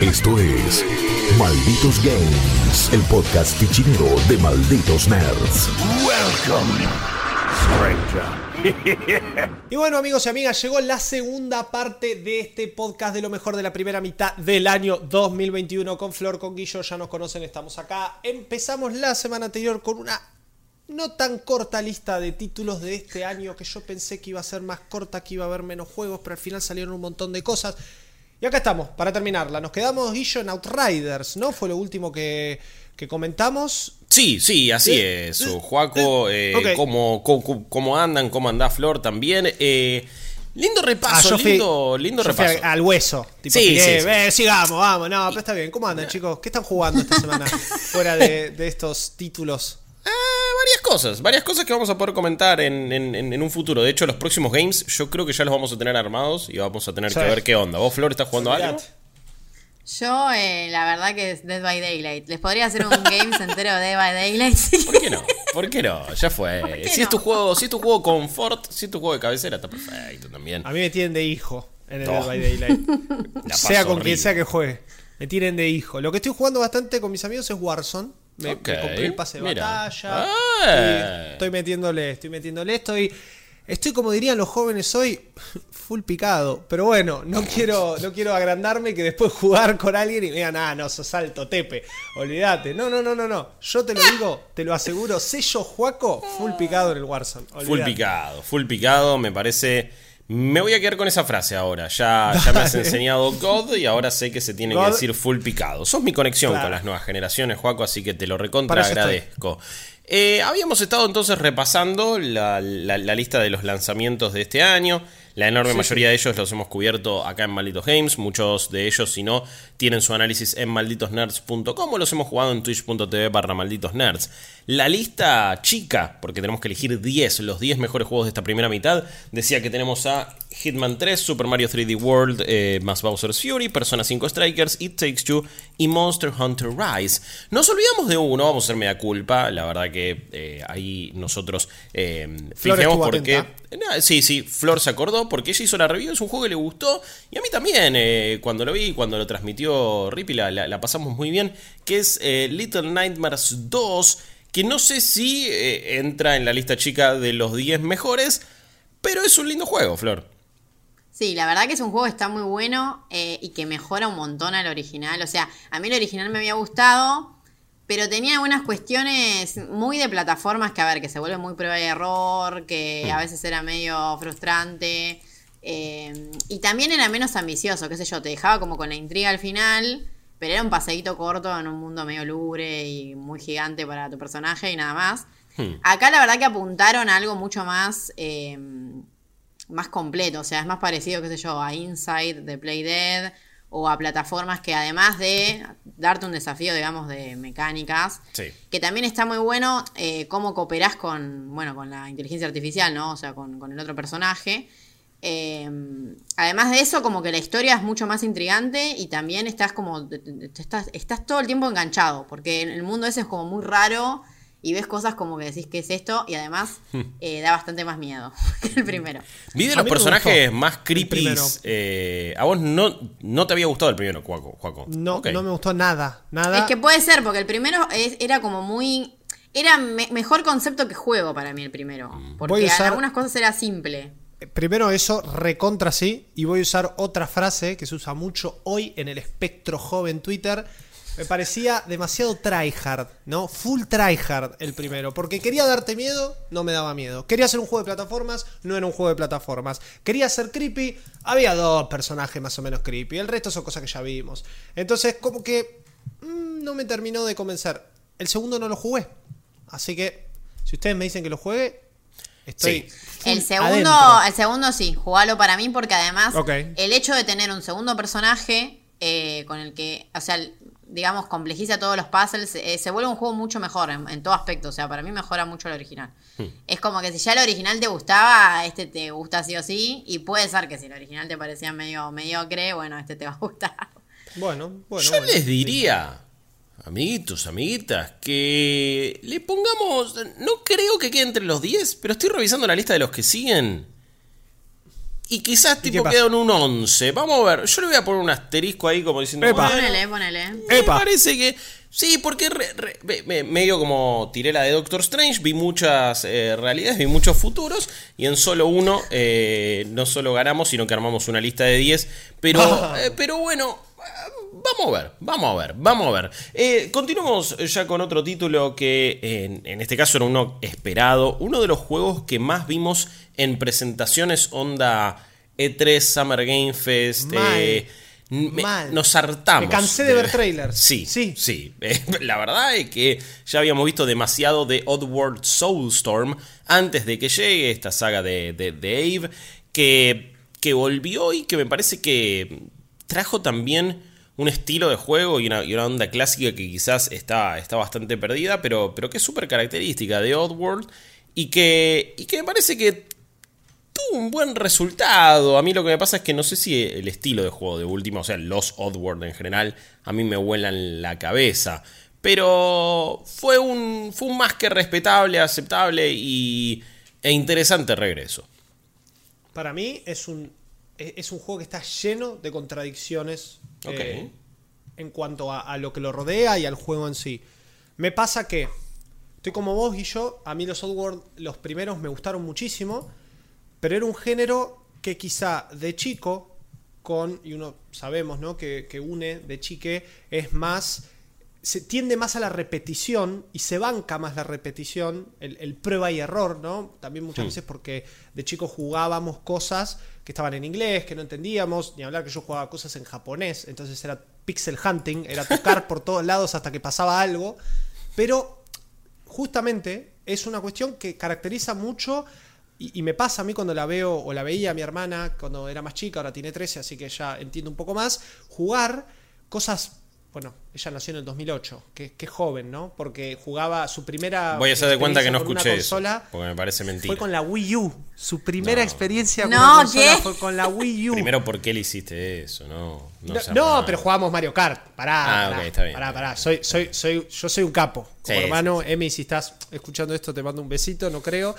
Esto es Malditos Games, el podcast fichinero de Malditos Nerds. Welcome, Y bueno amigos y amigas, llegó la segunda parte de este podcast de lo mejor de la primera mitad del año 2021 con Flor, con Guillo, ya nos conocen, estamos acá. Empezamos la semana anterior con una no tan corta lista de títulos de este año que yo pensé que iba a ser más corta, que iba a haber menos juegos, pero al final salieron un montón de cosas. Y acá estamos, para terminarla. Nos quedamos, Guillo, en Outriders, ¿no? Fue lo último que, que comentamos. Sí, sí, así Eh, es, eh, Juaco. eh, cómo, cómo- cómo andan, cómo anda Flor también. Eh, lindo Ah, repaso, fui- lindo, repaso. al hueso. Tipo, Sí, tiré, sí, sí. "Eh, sigamos, vamos. No, pero está bien. ¿Cómo andan, chicos? ¿Qué están jugando esta semana fuera de, de estos títulos? Ah, varias cosas, varias cosas que vamos a poder comentar en, en- un futuro. De hecho, los próximos games yo creo que ya los vamos a tener armados y vamos a tener que ver qué onda. ¿Vos, Flor, estás jugando algo? Yo, eh, la verdad que es Dead by Daylight. Les podría hacer un Games entero de Dead by Daylight. ¿Por qué no? ¿Por qué no? Ya fue. Si es tu juego, si es tu juego confort, si es tu juego de cabecera, está perfecto también. A mí me tienen de hijo en el. Dead by Daylight. Sea con horrible. quien sea que juegue. Me tienen de hijo. Lo que estoy jugando bastante con mis amigos es Warzone. Me, compré el pase de mira. batalla. Ah. y estoy metiéndole, estoy metiéndole. Estoy. Estoy como dirían los jóvenes hoy, full picado. Pero bueno, no quiero, no quiero agrandarme que después jugar con alguien y me digan, ah, no, sos alto, tepe. Olvídate. No, no, no, no, no. Yo te lo digo, te lo aseguro, sello Juaco, full picado en el Warzone. Full picado, full picado, me parece. Me voy a quedar con esa frase ahora. Ya, ya me has enseñado God y ahora sé que se tiene que decir full picado. Sos mi conexión Claro. con las nuevas generaciones, Juaco, así que te lo recontra agradezco. Eh, habíamos estado entonces repasando la, la- la lista de los lanzamientos de este año. La enorme mayoría de ellos los hemos cubierto acá en Malditos Games. Muchos de ellos, si no, tienen su análisis en malditosnerds.com o los hemos jugado en twitch.tv barra malditosnerds. La lista chica, porque tenemos que elegir 10, los 10 mejores juegos de esta primera mitad, decía que tenemos a Hitman 3, Super Mario 3D World, eh, más Bowser's Fury, Persona 5 Strikers, It Takes Two y Monster Hunter Rise. Nos olvidamos de uno, vamos a ser media culpa, la verdad que eh, ahí nosotros eh, fijemos atenta. No, sí, sí, Flor se acordó porque ella hizo la review, es un juego que le gustó y a mí también, eh, cuando lo vi, cuando lo transmitió Rippy, la, la- la pasamos muy bien, que es eh, Little Nightmares 2, que no sé si eh, entra en la lista chica de los 10 mejores, pero es un lindo juego, Flor. Sí, la verdad que es un juego que está muy bueno eh, y que mejora un montón al original. O sea, a mí el original me había gustado, pero tenía algunas cuestiones muy de plataformas que, a ver, que se vuelve muy prueba y error, que a veces era medio frustrante. eh, y también era menos ambicioso, qué sé yo, te dejaba como con la intriga al final, pero era un paseíto corto en un mundo medio lúgubre y muy gigante para tu personaje y nada más. Acá la verdad que apuntaron a algo mucho más... eh, más completo, o sea, es más parecido, qué sé yo, a Inside de Play Dead o a plataformas que además de darte un desafío, digamos, de mecánicas, Sí. que también está muy bueno eh, cómo cooperás con, bueno, con la inteligencia artificial, ¿no? O sea, con, con el otro personaje. Eh, además de eso, como que la historia es mucho más intrigante y también estás como, estás, estás todo el tiempo enganchado, porque en el mundo ese es como muy raro y ves cosas como que decís que es esto y además eh, da bastante más miedo que el primero. Vi de los personajes más creepy. eh, a vos no, no te había gustado el primero, Juaco. Juaco. No, no me gustó nada. Nada. Es que puede ser, porque el primero es- era como muy... Era me- mejor concepto que juego para mí el primero. Porque en usar- algunas cosas era simple. Primero eso, recontra sí, y voy a usar otra frase que se usa mucho hoy en el espectro joven Twitter. Me parecía demasiado tryhard, ¿no? Full tryhard el primero, porque quería darte miedo, no me daba miedo. Quería hacer un juego de plataformas, no era un juego de plataformas. Quería ser creepy, había dos personajes más o menos creepy, el resto son cosas que ya vimos. Entonces, como que mm, no me terminó de convencer. El segundo no lo jugué, así que si ustedes me dicen que lo juegue, estoy... Sí. El segundo, adentro. el segundo sí, jugalo para mí porque además el hecho de tener un segundo personaje eh, con el que, o sea, digamos, complejiza todos los puzzles, eh, se vuelve un juego mucho mejor en, en todo aspecto. O sea, para mí mejora mucho el original. Es como que si ya el original te gustaba, este te gusta sí o sí. Y puede ser que si el original te parecía medio mediocre, bueno, este te va a gustar. Bueno, bueno. Yo bueno. les diría, amiguitos, amiguitas, que le pongamos. No creo que quede entre los 10, pero estoy revisando la lista de los que siguen. Y quizás tipo queda en un 11. Vamos a ver, yo le voy a poner un asterisco ahí como diciendo... Epa. bueno, Ponele, ponele. me Epa. parece que... Sí, porque re- re- me- me- medio como tiré la de Doctor Strange, vi muchas eh, realidades, vi muchos futuros, y en solo uno eh, no solo ganamos, sino que armamos una lista de 10. Pero, eh, pero bueno, vamos a ver, vamos a ver, vamos a ver. Eh, continuamos ya con otro título que en, en este caso era uno esperado, uno de los juegos que más vimos en presentaciones onda E3, Summer Game Fest. Mal. eh, me- Mal. nos hartamos. Me cansé de ver trailers. Sí, sí, Sí. sí. Eh, La verdad es que ya habíamos visto demasiado de Oddworld Soulstorm antes de que llegue esta saga de, de, de Ave, que, que volvió y que me parece que trajo también un estilo de juego y una, y una onda clásica que quizás está, está bastante perdida, pero, pero que es súper característica de Oddworld y que, y que me parece que tuvo un buen resultado. A mí lo que me pasa es que no sé si el estilo de juego de última, o sea, los Oddworld en general, a mí me vuelan la cabeza. Pero fue un, fue un más que respetable, aceptable y, e interesante regreso. Para mí es un, es es un juego que está lleno de contradicciones eh, en cuanto a, a lo que lo rodea y al juego en sí. Me pasa que estoy como vos y yo, a mí los Oddworld, los primeros me gustaron muchísimo, pero era un género que quizá de chico, con, y uno sabemos, ¿no? Que, que une de chique, es más, se tiende más a la repetición y se banca más la repetición, el, el prueba y error, ¿no? También muchas veces porque de chico jugábamos cosas que estaban en inglés, que no entendíamos, ni hablar que yo jugaba cosas en japonés, entonces era pixel hunting, era tocar por todos lados hasta que pasaba algo, pero justamente es una cuestión que caracteriza mucho y, y me pasa a mí cuando la veo o la veía a mi hermana cuando era más chica, ahora tiene 13, así que ya entiendo un poco más, jugar cosas, bueno, ella nació en el 2008, que, que joven, ¿no? Porque jugaba su primera... Voy a hacer de cuenta que no escuché eso, consola porque me parece mentira. Fue con la Wii U, su primera No. experiencia con No, una consola ¿qué? fue con la Wii U. Primero, ¿por qué le hiciste eso? No, no, pero jugábamos Mario Kart. Pará, Ah, pará, ok, está bien, pará, pará. Soy, soy, soy, yo soy un capo. Como Sí, hermano, Emi, si estás escuchando esto, te mando un besito, no creo.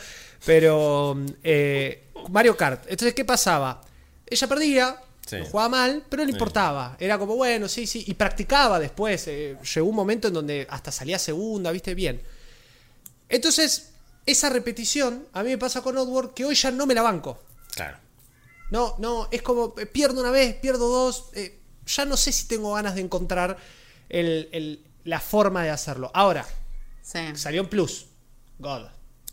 Pero eh, Mario Kart. Entonces, ¿qué pasaba? Ella perdía, Sí. jugaba mal, pero no le importaba. Era como, bueno, sí, sí. Y practicaba después. eh, llegó un momento en donde hasta salía segunda, ¿viste? Bien. Entonces, esa repetición, a mí me pasa con Oddworld que hoy ya no me la banco. Claro. No, no, es como eh, pierdo una vez, pierdo dos. eh, ya no sé si tengo ganas de encontrar el- el- la forma de hacerlo. Ahora, Sí. salió en Plus. God.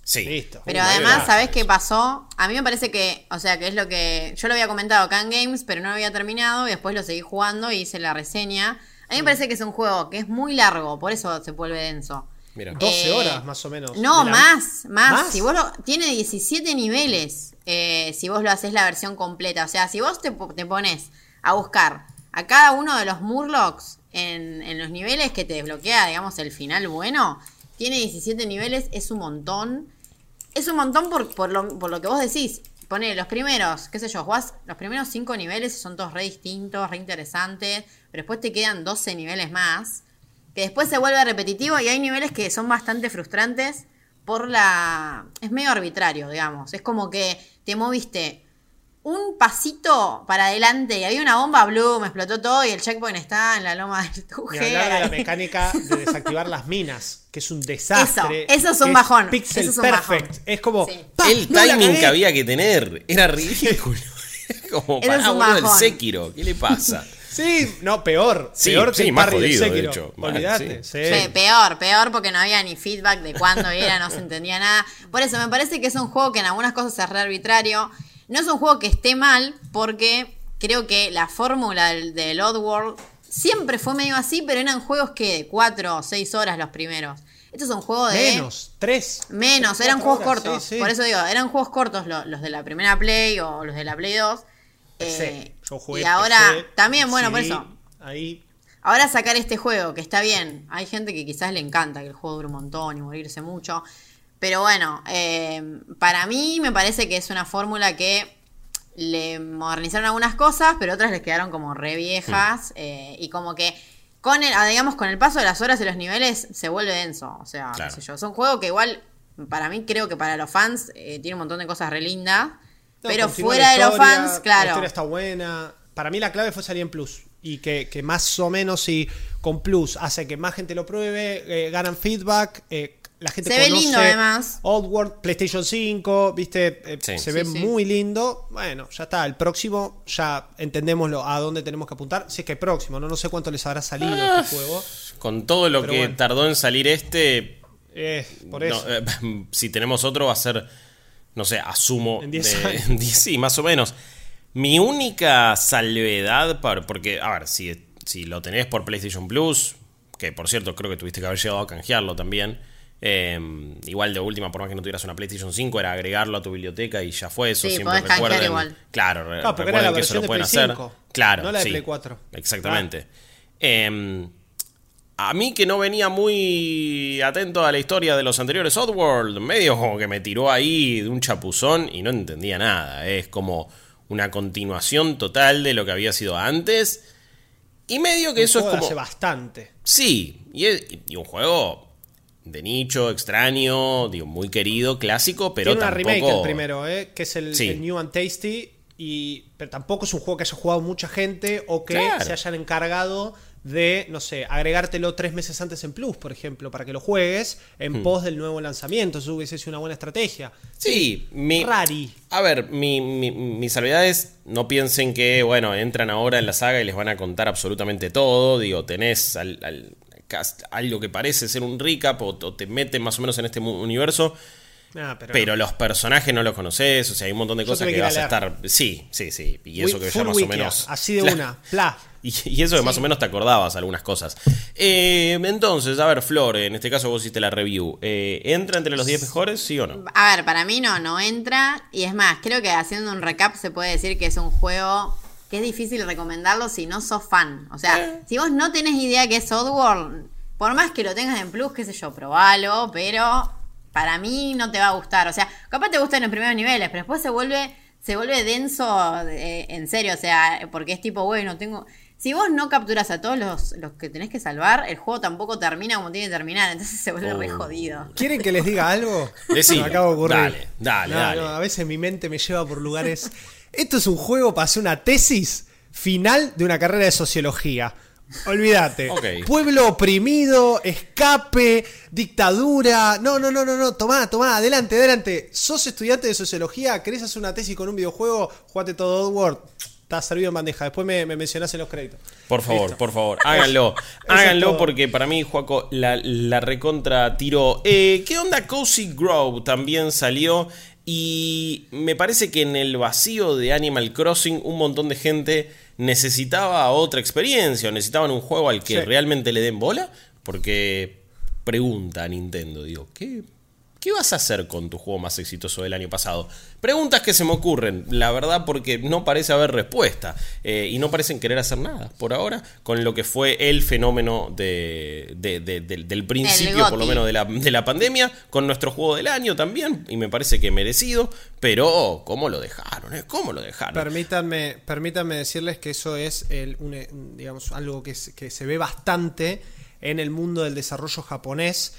Sí. Listo. Pero además, ¿sabés qué pasó? A mí me parece que, o sea, que es lo que yo lo había comentado acá en Games, pero no lo había terminado y después lo seguí jugando y hice la reseña. A mí me parece que es un juego que es muy largo, por eso se vuelve denso. Mira. 12 Eh, horas más o menos. No, la- más, más, ¿Más? Si vos lo, tiene 17 niveles. eh, si vos lo haces la versión completa. O sea, si vos te, po- te pones a buscar a cada uno de los Murlocs en, en los niveles que te desbloquea, digamos, el final bueno, tiene 17 niveles, es un montón. Es un montón por, por, lo, por lo que vos decís. Pone los primeros, qué sé yo, los primeros 5 niveles son todos re distintos, re interesantes. Pero después te quedan 12 niveles más que después se vuelve repetitivo y hay niveles que son bastante frustrantes por la... Es medio arbitrario, digamos. Es como que te moviste un pasito para adelante y había una bomba blue, me explotó todo y el checkpoint está en la loma del tuje. hablar de la mecánica de desactivar las minas, que es un desastre. Eso, eso es un bajón. Pixel eso es un perfect. bajón. Es como. El ¡No la timing que había que tener era ridículo. Como para es un boludo, el bajón. Sekiro. ¿Qué le pasa? Sí, no, peor. Sí, peor que sí, el más del jodido, de hecho. Sí. sí. Pe- peor, peor porque no había ni feedback de cuándo era, no se entendía nada. Por eso me parece que es un juego que en algunas cosas es re arbitrario. No es un juego que esté mal porque creo que la fórmula del, del Oddworld siempre fue medio así, pero eran juegos que de 4 o 6 horas los primeros. Esto es un juego de... Menos, tres. Menos, Tres, eran juegos horas, cortos. sí, sí. Por eso digo, eran juegos cortos lo- los de la primera Play o los de la Play 2. PC. Eh, Yo jugué y ahora PC, también, bueno, por eso. Ahí. Ahora sacar este juego, que está bien. Hay gente que quizás le encanta que el juego dure un montón y morirse mucho. Pero bueno, eh, para mí me parece que es una fórmula que le modernizaron algunas cosas, pero otras les quedaron como re viejas. eh, y como que con el, ah, digamos, con el paso de las horas y los niveles se vuelve denso. O sea, Claro. qué sé yo. Es un juego que igual, para mí creo que para los fans eh, tiene un montón de cosas re lindas. No, Pero fuera la de los fans, La claro. historia está buena. Para mí la clave fue salir en Plus. Y que, que más o menos si con Plus hace que más gente lo pruebe, eh, ganan feedback, eh, la gente Se ve conoce lindo, además. Oddworld, PlayStation 5, viste, Eh, Sí. se ve sí. muy lindo. Bueno, ya está. El próximo ya entendemos lo- a dónde tenemos que apuntar. Si es que hay próximo, no, no sé cuánto les habrá salido Ah. este juego. Con todo lo Pero que bueno. tardó en salir este, Eh, por no, eso. eh, si tenemos otro va a ser, no sé, asumo. En 10 de- años. en 10, sí, más o menos. Mi única salvedad, para, porque, a ver, si, si lo tenés por PlayStation Plus, que por cierto creo que tuviste que haber llegado a canjearlo también. Eh, igual de última, por más que no tuvieras una PlayStation 5, era agregarlo a tu biblioteca y ya fue eso. Sí, siempre recuerden. igual. Claro, re- Claro, porque era recuerden la que eso versión lo de pueden Play hacer. 5, Claro, no la de sí, Play 4. Exactamente. Em, a mí que no venía muy atento a la historia de los anteriores Oddworld, medio como que me tiró ahí de un chapuzón y no entendía nada. Es como una continuación total de lo que había sido antes. Y medio que eso es juego como... hace bastante. Sí, y, es- y un juego de nicho, extraño, digo, muy querido, clásico, pero Tiene una tampoco... remake el primero, ¿eh? que es el, Sí. el New and Tasty. Y, pero tampoco es un juego que haya jugado mucha gente o que Claro. se hayan encargado de, no sé, agregártelo tres meses antes en Plus, por ejemplo, para que lo juegues en pos del nuevo lanzamiento. Eso hubiese sido una buena estrategia. Sí, mi, Rari. A ver, mi, mi, mi salvedad es, no piensen que, bueno, entran ahora en la saga y les van a contar absolutamente todo. Digo, tenés al- algo que parece ser un recap o, o te meten más o menos en este universo, Ah, pero pero los personajes no los conoces, o sea, hay un montón de Yo cosas que a vas a estar... Sí, sí, sí, y eso que ya más o menos... Así de una. Pla. Y, y eso que más o menos te acordabas algunas cosas. Eh, entonces, a ver, Flor, en este caso vos hiciste la review. Eh, ¿Entra entre los 10 mejores, sí o no? A ver, para mí no, no entra. Y es más, creo que haciendo un recap se puede decir que es un juego que es difícil recomendarlo si no sos fan. O sea, si vos no tenés idea que es Oddworld, por más que lo tengas en plus, qué sé yo, probalo, pero para mí no te va a gustar. O sea, capaz te gusta en los primeros niveles, pero después se vuelve, se vuelve denso eh, en serio. O sea, porque es tipo, bueno, tengo. Si vos no capturas a todos los, los que tenés que salvar, el juego tampoco termina como tiene que terminar. Entonces se vuelve re Oh. jodido. ¿Quieren que les diga algo? Decime. Se me acaba de ocurrir. Dale, dale, No, dale. no, a veces mi mente me lleva por lugares. Esto es un juego para hacer una tesis final de una carrera de sociología. Olvídate. Pueblo oprimido, escape, dictadura. No, no, no, no, no. Tomá, tomá, adelante, adelante. ¿Sos estudiante de sociología? ¿Querés hacer una tesis con un videojuego? Jugate todo Oddworld. Está servido en bandeja. Después me, me mencionás en los créditos. Por favor, Listo. por favor, háganlo. háganlo porque para mí, Juaco, la, la recontra tiró. Eh, ¿Qué onda Cozy Grove? También salió. Y me parece que en el vacío de Animal Crossing un montón de gente necesitaba otra experiencia o necesitaban un juego al que Sí. realmente le den bola. Porque pregunta a Nintendo, digo, ¿qué, ¿qué vas a hacer con tu juego más exitoso del año pasado? Preguntas que se me ocurren, la verdad, porque no parece haber respuesta eh, y no parecen querer hacer nada por ahora con lo que fue el fenómeno de, de- de- del- del principio, por lo menos, de la, de la pandemia, con nuestro juego del año también, y me parece que merecido, pero ¿cómo lo dejaron? eh? ¿Cómo lo dejaron? Permítanme, permítanme decirles que eso es el, un, eh, digamos, algo que se ve bastante en el mundo del desarrollo japonés.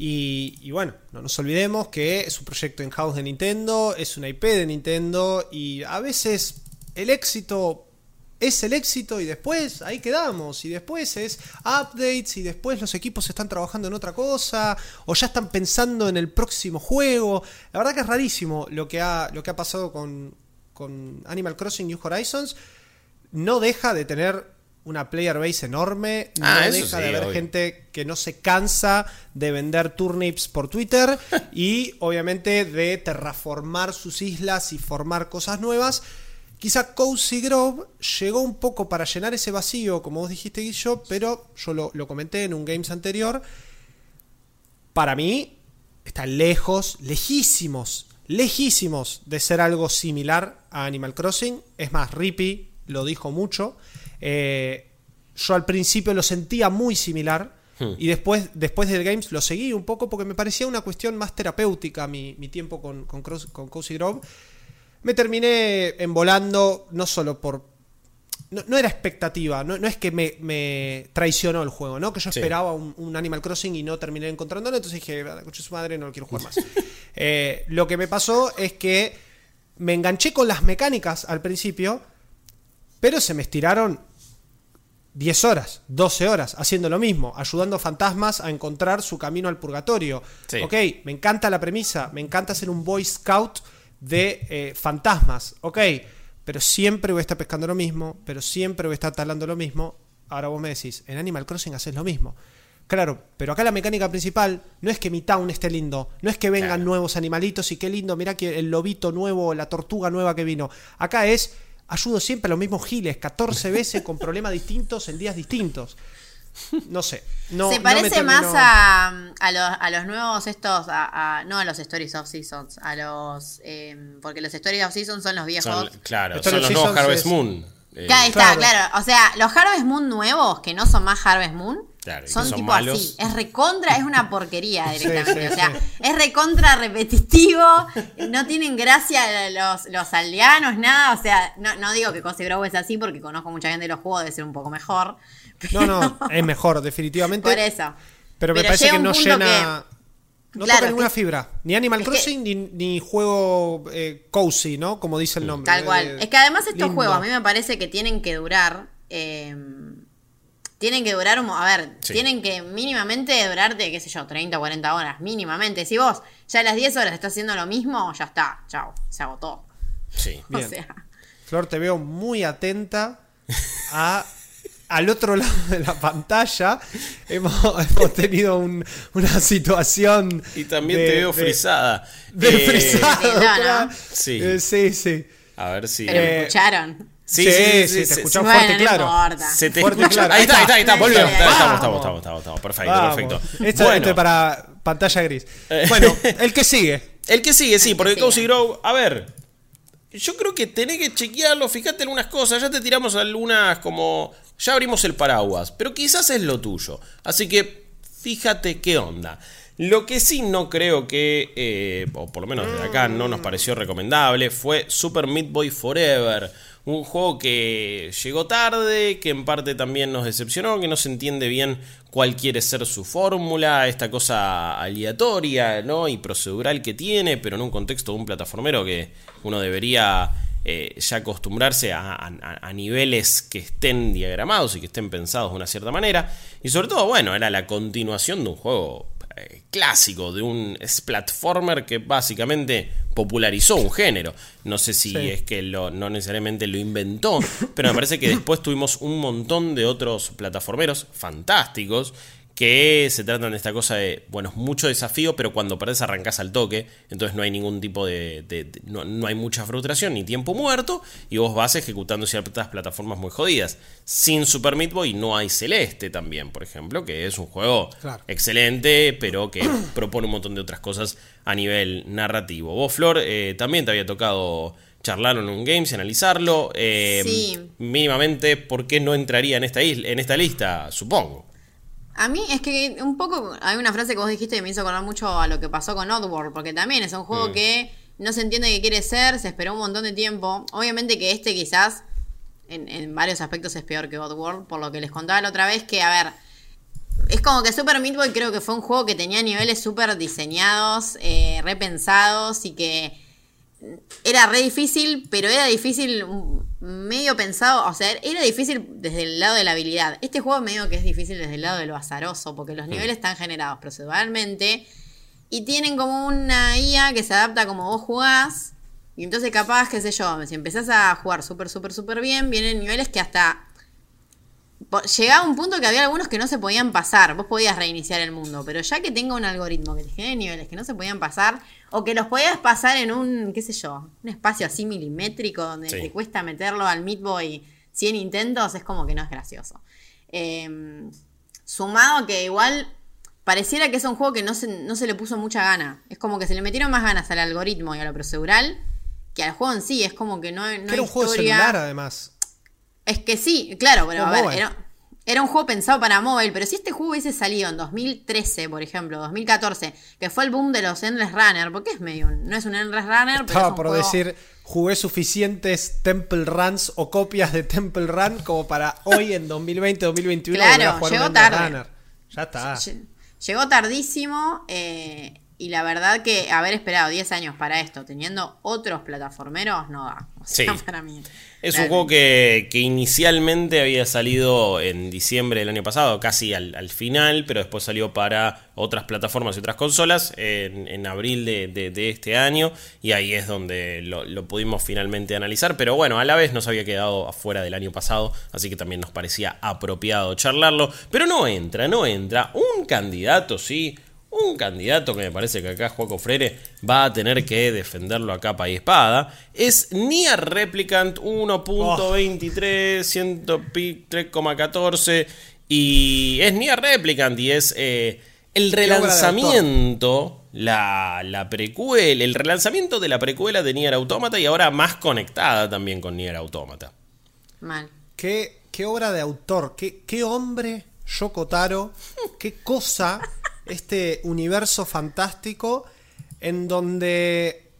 Y, bueno, no nos olvidemos que es un proyecto en house de Nintendo, es una IP de Nintendo y a veces el éxito es el éxito y después ahí quedamos y después es updates y después los equipos están trabajando en otra cosa o ya están pensando en el próximo juego. La verdad que es rarísimo lo que ha, lo que ha pasado con, con Animal Crossing New Horizons. No deja de tener una player base enorme, Ah, no eso deja sí, de haber obvio. gente que no se cansa de vender turnips por Twitter y obviamente de terraformar sus islas y formar cosas nuevas. Quizá Cozy Grove llegó un poco para llenar ese vacío, como vos dijiste, Guillo, pero yo lo, lo comenté en un Games anterior. Para mí, está lejos, lejísimos, lejísimos de ser algo similar a Animal Crossing. Es más, Rippy lo dijo mucho. Eh, yo al principio lo sentía muy similar. Hmm. Y después, después del Games lo seguí un poco porque me parecía una cuestión más terapéutica mi, mi tiempo con, con, Cross- con Cozy Grove. Me terminé envolando no solo por... No, no era expectativa, no, no es que me, me traicionó el juego, ¿no? Que yo Sí. esperaba un, un Animal Crossing y no terminé encontrándolo, entonces dije, "Ah, coche su madre, no lo quiero jugar más. Eh, lo que me pasó es que me enganché con las mecánicas al principio, pero se me estiraron 10 horas, 12 horas, haciendo lo mismo, ayudando a fantasmas a encontrar su camino al purgatorio. Sí. Ok, me encanta la premisa, me encanta ser un Boy Scout de eh, fantasmas. Ok, pero siempre voy a estar pescando lo mismo, pero siempre voy a estar talando lo mismo. Ahora vos me decís, en Animal Crossing haces lo mismo. Claro, pero acá la mecánica principal no es que mi town esté lindo, no es que vengan Claro. nuevos animalitos y qué lindo, mirá que el lobito nuevo, la tortuga nueva que vino. Acá es, ayudo siempre a los mismos giles, 14 veces con problemas distintos en días distintos. No sé. No, Se no parece me más a, a, los, a los nuevos estos, a, a- no a los Stories of Seasons, a los... eh, porque los Stories of Seasons son los viejos. Son, claro, son lo los nuevos Harvest es- Moon. Eh, Claro, está, Claro. claro. O sea, los Harvest Moon nuevos, que no son más Harvest Moon, Claro, son, son tipo malos. así. Es recontra, es una porquería directamente. sí, o sea, sí. es recontra repetitivo, no tienen gracia los, los aldeanos, nada. O sea, no, no digo que Cozy Grow es así porque conozco mucha gente de los juegos, debe ser un poco mejor. No, no, es mejor, definitivamente. Por eso. Pero me Pero parece que no llena. No Claro, toca ninguna que- fibra. Ni Animal que- Crossing ni, ni juego eh, cozy, ¿no? Como dice el nombre. Tal eh, cual. Es que además estos lindo. juegos a mí me parece que tienen que durar. eh, tienen que durar, un- a ver, Sí. tienen que mínimamente durarte, qué sé yo, 30 o 40 horas, mínimamente. Si vos ya a las 10 horas estás haciendo lo mismo, ya está, chao, se agotó. Sí. Bien. O sea, Flor, te veo muy atenta a. Al otro lado de la pantalla hemos, hemos tenido un- una situación. Y también de- te veo de- frisada. De Eh, frisado, Sí, no. Sí. Eh, sí, sí. A ver si. pero Eh, escucharon. Sí, Sí, sí, sí, sí, sí, te sí, escuchamos Bueno, fuerte, claro. Se te Fuerte, escucha. claro. Ahí está, ahí está, ahí está, hay Estamos, estamos, estamos, estamos, estamos. Perfecto, Vamos. perfecto. Esto, esto Bueno, es para pantalla gris. Bueno, el que sigue. el que sigue, sí, porque. Cozy Grow, a ver, yo creo que tenés que chequearlo, fíjate algunas cosas, ya te tiramos algunas como, ya abrimos el paraguas, pero quizás es lo tuyo, así que fíjate qué onda. Lo que sí no creo que, eh, o por lo menos desde acá no nos pareció recomendable, fue Super Meat Boy Forever. Un juego que llegó tarde, que en parte también nos decepcionó, que no se entiende bien cuál quiere ser su fórmula, esta cosa aleatoria ¿no? y procedural que tiene, pero en un contexto de un plataformero que uno debería eh, ya acostumbrarse a, niveles que estén diagramados y que estén pensados de una cierta manera. Y sobre todo, bueno, era la continuación de un juego clásico, de un es platformer que básicamente popularizó un género. No sé si Sí. es que lo, no necesariamente lo inventó, pero me parece que después tuvimos un montón de otros plataformeros fantásticos que se tratan de esta cosa de, bueno, es mucho desafío, pero cuando perdés arrancás al toque, entonces no hay ningún tipo de, de- de- no, no hay mucha frustración ni tiempo muerto, y vos vas ejecutando ciertas plataformas muy jodidas. Sin Super Meat Boy no hay Celeste también, por ejemplo, que es un juego Claro. excelente, pero que propone un montón de otras cosas a nivel narrativo. Vos, Flor, eh, también te había tocado charlarlo en un Games y analizarlo. eh, Sí. Mínimamente, ¿por qué no entraría en esta, isla, en esta lista? Supongo. A mí es que un poco hay una frase que vos dijiste que me hizo acordar mucho a lo que pasó con Oddworld, porque también es un juego que no se entiende qué quiere ser, se esperó un montón de tiempo. Obviamente que este quizás en, en varios aspectos es peor que Oddworld, por lo que les contaba la otra vez que, a ver, es como que Super Meat Boy creo que fue un juego que tenía niveles súper diseñados, eh, repensados y que era re difícil, pero era difícil medio pensado, o sea, era difícil desde el lado de la habilidad. Este juego medio que es difícil desde el lado de lo azaroso, porque los niveles están generados proceduralmente y tienen como una IA que se adapta como vos jugás. Y entonces capaz, qué sé yo, si empezás a jugar súper, súper, súper bien, vienen niveles que hasta... Llegaba un punto que había algunos que no se podían pasar. Vos podías reiniciar el mundo, pero ya que tenga un algoritmo que te genere niveles que no se podían pasar, o que los podías pasar en un, qué sé yo, un espacio así milimétrico donde Sí. te cuesta meterlo al Meat Boy 100 intentos, es como que no es gracioso. Eh, sumado a que igual pareciera que es un juego que no se, no se le puso mucha gana. Es como que se le metieron más ganas al algoritmo y a lo procedural que al juego en sí. Es como que no, no hay era un juego celular, además. Es que sí, claro, pero O a ver, mobile. era, era un juego pensado para móvil, pero si este juego hubiese salido en 2013, por ejemplo, 2014, que fue el boom de los Endless Runner, porque es medio, un- no es un Endless Runner, pero es Estaba un por juego- decir, jugué suficientes Temple Runs o copias de Temple Run como para hoy en 2020, 2021 Claro, volver a jugar un llegó Endless tarde. Runner. Ya está. Lle- Llegó tardísimo. eh, Y la verdad que haber esperado 10 años para esto, teniendo otros plataformeros, no da. O sea, Sí. para mí. Es un juego que, que inicialmente había salido en diciembre del año pasado, casi al, al final, pero después salió para otras plataformas y otras consolas en, en abril de, de- de este año y ahí es donde lo, lo pudimos finalmente analizar, pero bueno, a la vez nos había quedado afuera del año pasado, así que también nos parecía apropiado charlarlo, pero no entra, no entra, un candidato, sí. Un candidato que me parece que acá Juaco Freire va a tener que defenderlo a capa y espada es Nier Replicant 1.23, 103,14 y es Nier Replicant y es eh, el relanzamiento, la, la precuela, el relanzamiento de la precuela de Nier Automata y ahora más conectada también con Nier Automata. Mal. Qué, qué obra de autor, qué, qué hombre, Yoko Taro, qué cosa este universo fantástico en donde,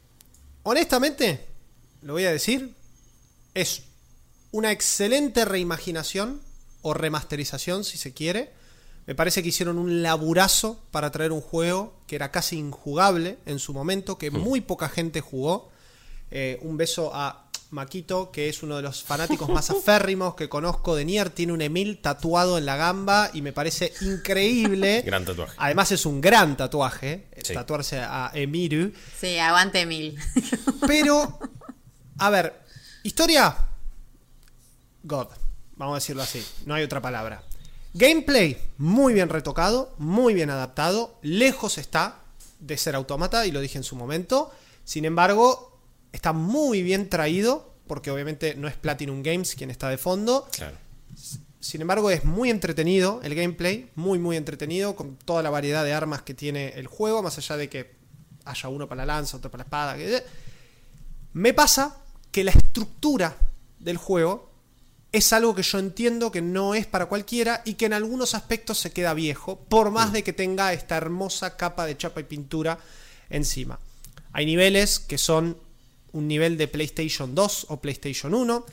honestamente, lo voy a decir, es una excelente reimaginación o remasterización, si se quiere. Me parece que hicieron un laburazo para traer un juego que era casi injugable en su momento, que muy poca gente jugó. Eh, un beso a Maquito, que es uno de los fanáticos más aférrimos que conozco de Nier. Tiene un Emil tatuado en la gamba y me parece increíble. Gran tatuaje. Además es un gran tatuaje, eh, Sí. tatuarse a Emiru. Sí, aguante mil. Pero, a ver, historia. God, vamos a decirlo así, no hay otra palabra. Gameplay, muy bien retocado, muy bien adaptado, lejos está de ser autómata, y lo dije en su momento. Sin embargo, está muy bien traído, porque obviamente no es Platinum Games quien está de fondo. Claro. Sin embargo, es muy entretenido el gameplay, muy, muy entretenido, con toda la variedad de armas que tiene el juego, más allá de que haya uno para la lanza, otro para la espada. que- Me pasa que la estructura del juego es algo que yo entiendo que no es para cualquiera y que en algunos aspectos se queda viejo, por más de que tenga esta hermosa capa de chapa y pintura encima. Hay niveles que son un nivel de PlayStation 2 o PlayStation 1.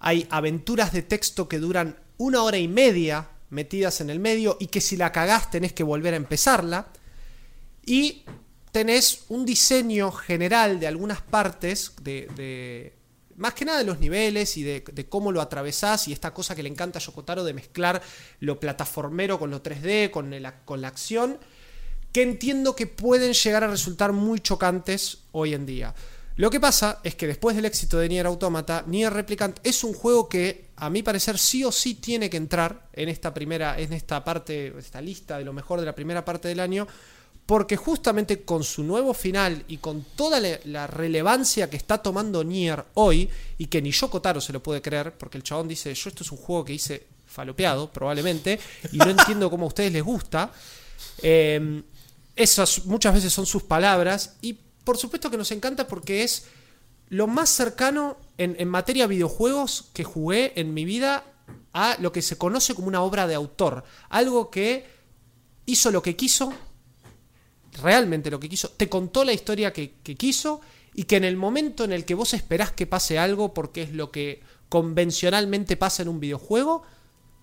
Hay aventuras de texto que duran una hora y media metidas en el medio y que si la cagás tenés que volver a empezarla. Y tenés un diseño general de algunas partes, de, más que nada de los niveles y de, cómo lo atravesás y esta cosa que le encanta a Yokotaro de mezclar lo plataformero con lo 3D, con, con la acción, que entiendo que pueden llegar a resultar muy chocantes hoy en día. Lo que pasa es que después del éxito de Nier Automata, Nier Replicant es un juego que, a mi parecer, sí o sí tiene que entrar en esta primera, en esta parte, esta lista de lo mejor de la primera parte del año, porque justamente con su nuevo final y con toda la, relevancia que está tomando Nier hoy, y que ni Yoko Taro se lo puede creer, porque el chabón dice, yo esto es un juego que hice falopeado, probablemente, y no entiendo cómo a ustedes les gusta. Eh, esas muchas veces son sus palabras y por supuesto que nos encanta porque es lo más cercano en, materia de videojuegos que jugué en mi vida a lo que se conoce como una obra de autor. Algo que hizo lo que quiso, realmente lo que quiso, te contó la historia que, que quiso y que en el momento en el que vos esperás que pase algo porque es lo que convencionalmente pasa en un videojuego,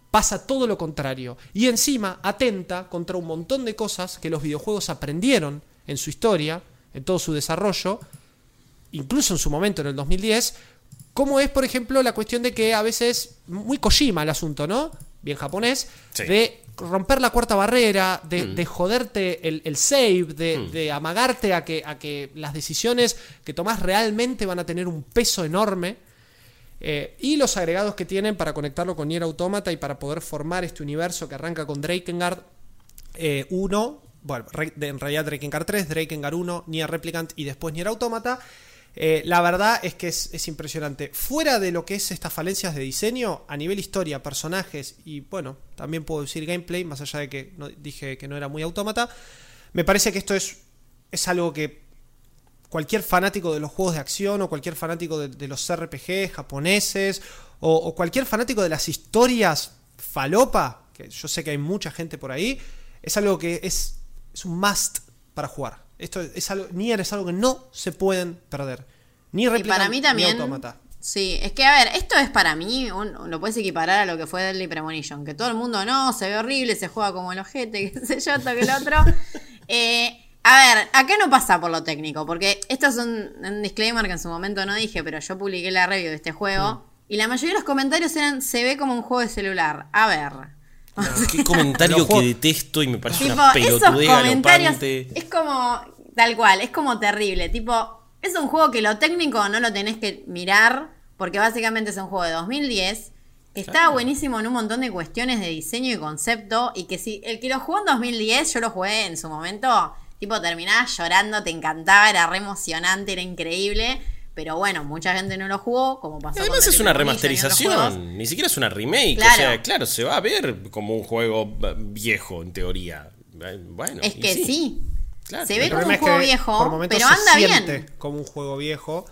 pasa todo lo contrario. Y encima atenta contra un montón de cosas que los videojuegos aprendieron en su historia, en todo su desarrollo, incluso en su momento en el 2010, como es, por ejemplo, la cuestión de que a veces, muy Kojima el asunto, ¿no? Bien japonés, Sí. de romper la cuarta barrera, de, de joderte el, el save, de, de amagarte a que, a que las decisiones que tomás realmente van a tener un peso enorme. Eh, y los agregados que tienen para conectarlo con Nier Automata y para poder formar este universo que arranca con Drakengard 1, bueno, en realidad Drakengard 3, Drakengard 1, Nier Replicant y después Nier Automata. Eh, la verdad es que es, es impresionante. Fuera de lo que es estas falencias de diseño, a nivel historia, personajes y bueno, también puedo decir gameplay, más allá de que dije que no era muy autómata, me parece que esto es, es algo que cualquier fanático de los juegos de acción o cualquier fanático de, los RPG japoneses o cualquier fanático de las historias falopa, que yo sé que hay mucha gente por ahí, es algo que es, es un must para jugar. Esto es algo, Nier es algo que no se pueden perder. Ni Y para mí también. Automata. Sí, es que a ver, esto es para mí, un- lo puedes equiparar a lo que fue Deadly Premonition, que todo el mundo no, se ve horrible, se juega como el ojete, qué sé yo, esto que el otro. Eh, A ver, acá no pasa por lo técnico, porque esto es un, un disclaimer que en su momento no dije, pero yo publiqué la review de este juego y la mayoría de los comentarios eran se ve como un juego de celular. A ver. Qué comentario que detesto y me parece Tipo, una comentarios galopante. es como tal cual, es como terrible. Tipo, es un juego que lo técnico no lo tenés que mirar porque básicamente es un juego de 2010. Está Claro. buenísimo en un montón de cuestiones de diseño y concepto y que si el que lo jugó en 2010, yo lo jugué en su momento, tipo terminabas llorando, te encantaba, era re emocionante, era increíble. Pero bueno, mucha gente no lo jugó, como pasó Además es una remasterización, ni siquiera es una remake. Claro. O sea, claro, se va a ver como un juego viejo en teoría. Eh, Bueno, Es que sí. Claro. Se ve como un es juego que viejo, pero anda bien. como un juego viejo.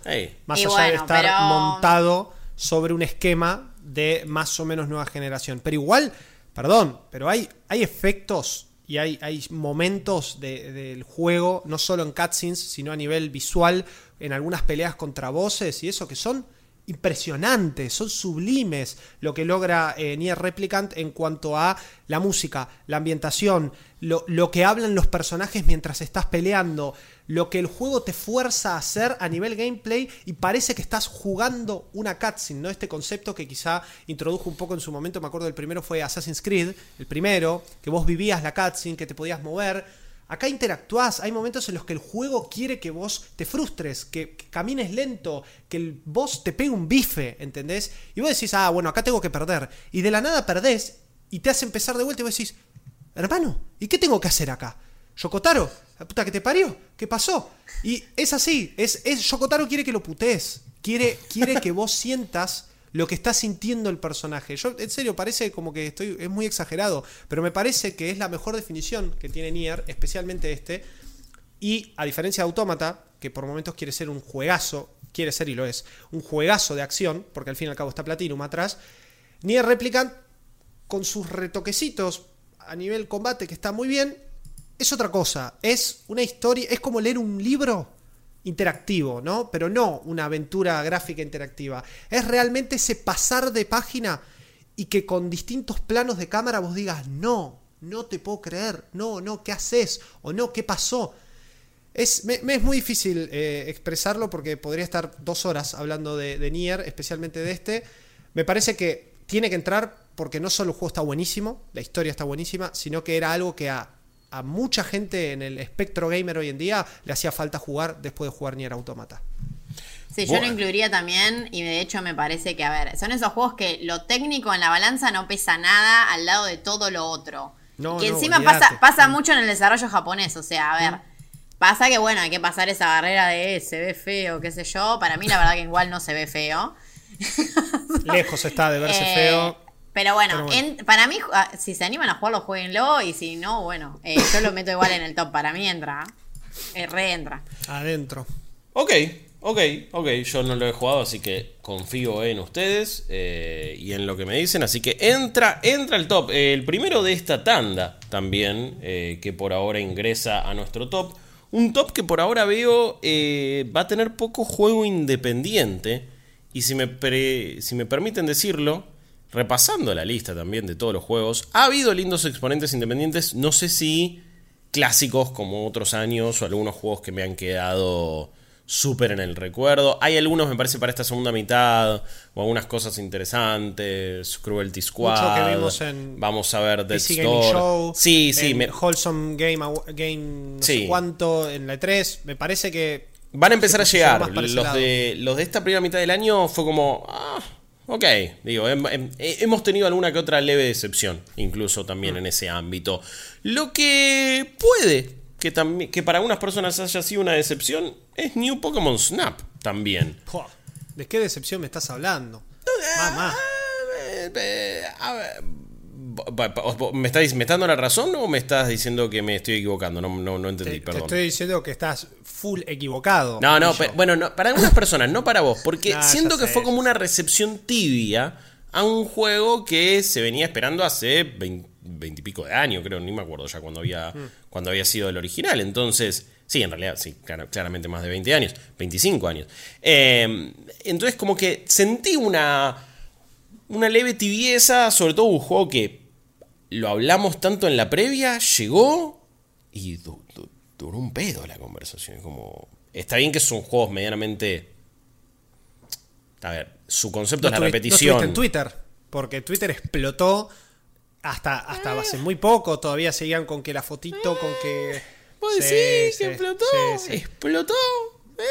Más Y allá de estar pero- montado sobre un esquema de más o menos nueva generación. Pero igual, perdón, pero hay, hay efectos y hay, hay momentos de- del juego, no solo en cutscenes, sino a nivel visual, en algunas peleas contra voces y eso, que son impresionantes, son sublimes lo que logra eh, Nier Replicant en cuanto a la música, la ambientación, lo, lo que hablan los personajes mientras estás peleando, lo que el juego te fuerza a hacer a nivel gameplay y parece que estás jugando una cutscene, ¿no? Este concepto que quizá introdujo un poco en su momento, me acuerdo del primero fue Assassin's Creed, el primero, que vos vivías la cutscene, que te podías mover. Acá interactuás, hay momentos en los que el juego quiere que vos te frustres, que, camines lento, que el te pegue un bife, ¿entendés? Y vos decís, ah, bueno, acá tengo que perder. Y de la nada perdés y te hace empezar de vuelta y vos decís, hermano, ¿y qué tengo que hacer acá? ¿Yokotaro? ¿La puta que te parió? ¿Qué pasó? Y es así, es, es Yokotaro quiere que lo putees, quiere, quiere que vos sientas lo que está sintiendo el personaje. Yo, en serio, parece como que estoy, es muy exagerado, pero me parece que es la mejor definición que tiene Nier, especialmente este. Y a diferencia de Autómata, que por momentos quiere ser un juegazo, quiere ser y lo es, un juegazo de acción, porque al fin y al cabo está Platinum atrás, Nier Replicant, con sus retoquecitos a nivel combate que está muy bien, es otra cosa. Es una historia, es como leer un libro interactivo, ¿no? Pero no una aventura gráfica interactiva. Es realmente ese pasar de página y que con distintos planos de cámara vos digas, no, no te puedo creer, no, no, ¿qué haces? O no, ¿qué pasó? Es, me, es muy difícil eh, expresarlo porque podría estar dos horas hablando de, de Nier, especialmente de este. Me parece que tiene que entrar porque no solo el juego está buenísimo, la historia está buenísima, sino que era algo que a, a mucha gente en el espectro gamer hoy en día le hacía falta jugar después de jugar Nier Automata. Sí, yo lo incluiría también y de hecho me parece que, a ver, son esos juegos que lo técnico en la balanza no pesa nada al lado de todo lo otro. No, que no, encima pasa, pasa mucho en el desarrollo japonés, o sea, a ver, pasa que bueno, hay que pasar esa barrera de "Eh, se ve feo, qué sé yo. Para mí la verdad que igual no se ve feo. Lejos está de verse Eh, feo. Pero bueno, Pero bueno. en- para mí, ah, si se animan a jugarlo, jueguenlo. Y si no, bueno, eh, yo lo meto igual en el top. Para mí entra. Eh, reentra. Adentro. Ok, ok, ok. Yo no lo he jugado, así que confío en ustedes eh, y en lo que me dicen. Así que entra, entra el top. El primero de esta tanda también, eh, que por ahora ingresa a nuestro top. Un top que por ahora veo eh, va a tener poco juego independiente. Y si me, pre- si me permiten decirlo, repasando la lista también de todos los juegos, ha habido lindos exponentes independientes. No sé si clásicos como otros años o algunos juegos que me han quedado súper en el recuerdo. Hay algunos, me parece, para esta segunda mitad o algunas cosas interesantes. Cruelty Squad. que vimos en Vamos a ver Dead PC Store. Show. Sí, sí. en me- Wholesome Game, Game no Sí. sé cuánto, en la E3. Me parece que Van a empezar a llegar. Los de, los de esta primera mitad del año fue como. Ah, ok. Digo, hem- hem- he- hemos tenido alguna que otra leve decepción, incluso también en ese ámbito. Lo que puede que, también, que para algunas personas haya sido una decepción es New Pokémon Snap también. Pua, ¿De qué decepción me estás hablando? Mamá. Eh, eh, a ver, ¿Me estás, ¿Me estás dando la razón o me estás diciendo que me estoy equivocando? No, no, no entendí, Te, te perdón. estoy diciendo que estás full equivocado. No, no, pero- bueno, no, para algunas personas, no para vos, porque siento que sé, fue como una recepción tibia a un juego que se venía esperando hace 20, y pico de años, creo, ni me acuerdo ya cuando había, Mm. cuando había sido el original. Entonces, sí, en realidad, sí, clar- claramente más de 20 años, 25 años. Eh, entonces, como que sentí una, una leve tibieza, sobre todo un juego que lo hablamos tanto en la previa, llegó y du- du- duró un pedo la conversación. Como. Está bien que son juegos medianamente. A ver, su concepto No es la no repetición. estuviste en Twitter, porque Twitter explotó hasta, hasta hace muy poco. Todavía seguían con que la fotito, con que. ¿Vos Sí, que explotó? sí. ¿Explotó? ¡Ey!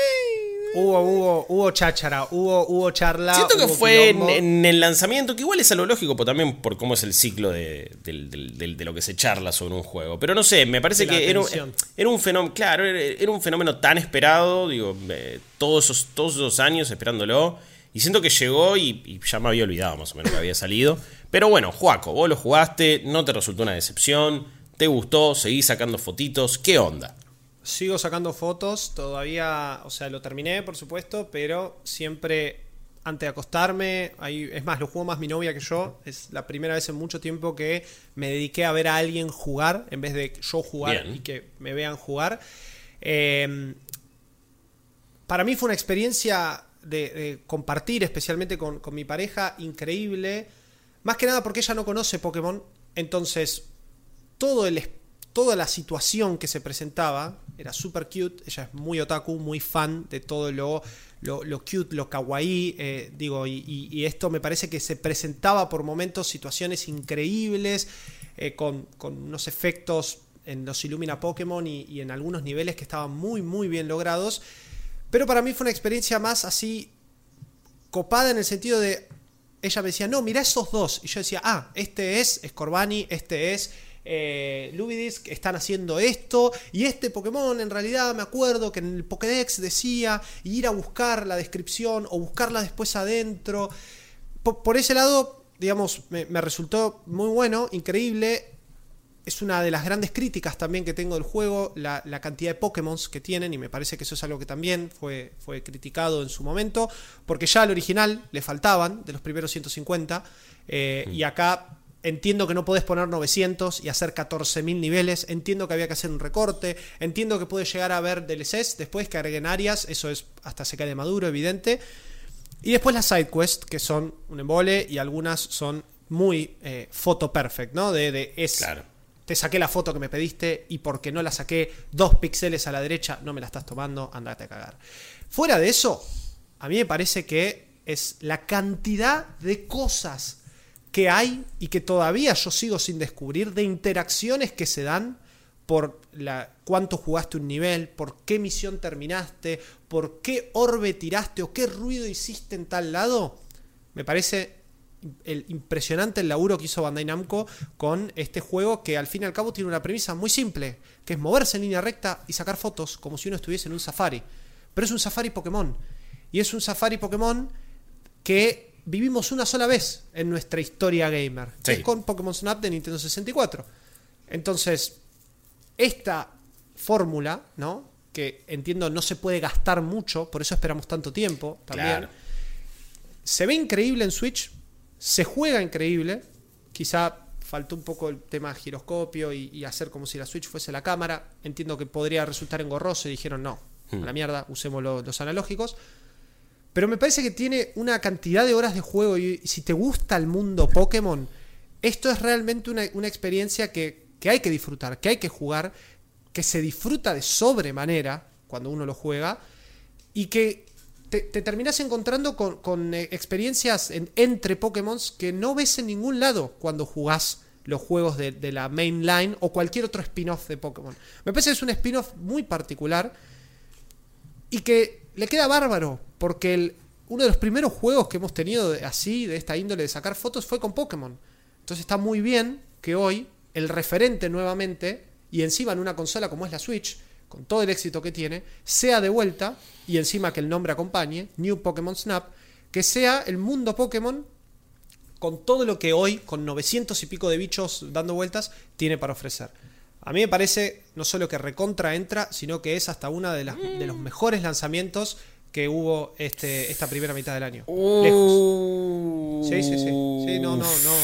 Hubo, hubo, hubo cháchara, hubo, hubo charla. Siento que hubo fue en, el lanzamiento, que igual es a lo lógico, pero también por cómo es el ciclo de, de lo que se charla sobre un juego. Pero no sé, me parece que era, un- atención. era un fenómeno, claro, era, era un fenómeno tan esperado, digo, eh, todos, esos, todos esos años esperándolo. Y siento que llegó y, y ya me había olvidado más o menos que había salido. Pero bueno, Juaco, vos lo jugaste, no te resultó una decepción, te gustó, seguís sacando fotitos, ¿qué onda? Sigo sacando fotos, todavía, o sea, lo terminé, por supuesto, pero siempre antes de acostarme, ahí, es más, lo juego más mi novia que yo, es la primera vez en mucho tiempo que me dediqué a ver a alguien jugar, en vez de yo jugar Bien. y que me vean jugar. Eh, para mí fue una experiencia de, de compartir, especialmente con, con mi pareja, increíble. Más que nada porque ella no conoce Pokémon, entonces todo el, es- toda la situación que se presentaba era súper cute. Ella es muy otaku, muy fan de todo lo, lo, lo cute, lo kawaii. eh, digo, y, y- esto me parece que se presentaba por momentos situaciones increíbles, eh, con, con unos efectos en los Illumina Pokémon y, y en algunos niveles que estaban muy, muy bien logrados. Pero para mí fue una experiencia más así copada en el sentido de ella me decía, no, mira esos dos. Y yo decía, ah, este es Scorbani, este es eh, Lubidisk, están haciendo esto. Y este Pokémon, en realidad, me acuerdo que en el Pokédex decía ir a buscar la descripción o buscarla después adentro. Po- Por, ese lado, digamos, me, me resultó muy bueno, increíble. Es una de las grandes críticas también que tengo del juego, la, la cantidad de Pokémon que tienen, y me parece que eso es algo que también fue, fue criticado en su momento, porque ya al original le faltaban de los primeros 150, eh, y acá entiendo que no podés poner 900 y hacer 14.000 niveles, entiendo que había que hacer un recorte, entiendo que puede llegar a haber DLCs después que agreguen áreas, eso es hasta se cae de maduro, evidente. Y después las side quests, que son un embole y algunas son muy eh, photo perfect, ¿no? De, de es Claro. te saqué la foto que me pediste y porque no la saqué dos píxeles a la derecha, no me la estás tomando, andate a cagar. Fuera de eso, a mí me parece que es la cantidad de cosas que hay y que todavía yo sigo sin descubrir, de interacciones que se dan por la, cuánto jugaste un nivel, por qué misión terminaste, por qué orbe tiraste o qué ruido hiciste en tal lado, me parece el impresionante el laburo que hizo Bandai Namco con este juego que al fin y al cabo tiene una premisa muy simple, que es moverse en línea recta y sacar fotos como si uno estuviese en un safari. Pero es un safari Pokémon. Y es un safari Pokémon que vivimos una sola vez en nuestra historia gamer, que es con Pokémon Snap de Nintendo 64. Entonces, esta fórmula, ¿no? Que entiendo no se puede gastar mucho, por eso esperamos tanto tiempo también. Claro. Se ve increíble en Switch, se juega increíble. Quizá faltó un poco el tema giroscopio y, y hacer como si la Switch fuese la cámara. Entiendo que podría resultar engorroso y dijeron no, a la mierda, usemos lo- los analógicos. Pero me parece que tiene una cantidad de horas de juego y, si te gusta el mundo Pokémon, esto es realmente una, una experiencia que, que hay que disfrutar, que hay que jugar, que se disfruta de sobremanera cuando uno lo juega y que te, te terminas encontrando con, con, eh, experiencias en- entre Pokémon que no ves en ningún lado cuando jugás los juegos de, de la main line o cualquier otro spin-off de Pokémon. Me parece que es un spin-off muy particular y que le queda bárbaro, porque el- uno de los primeros juegos que hemos tenido así, de esta índole de sacar fotos, fue con Pokémon. Entonces está muy bien que hoy el referente nuevamente, y encima en una consola como es la Switch, con todo el éxito que tiene, sea de vuelta, y encima que el nombre acompañe, New Pokémon Snap, que sea el mundo Pokémon con todo lo que hoy, con 900 y pico de bichos dando vueltas, tiene para ofrecer. A mí me parece no solo que recontra entra, sino que es hasta uno de, las- de los mejores lanzamientos que hubo este, esta primera mitad del año. Lejos. Uh. Sí, sí, sí. Sí, no, no, no.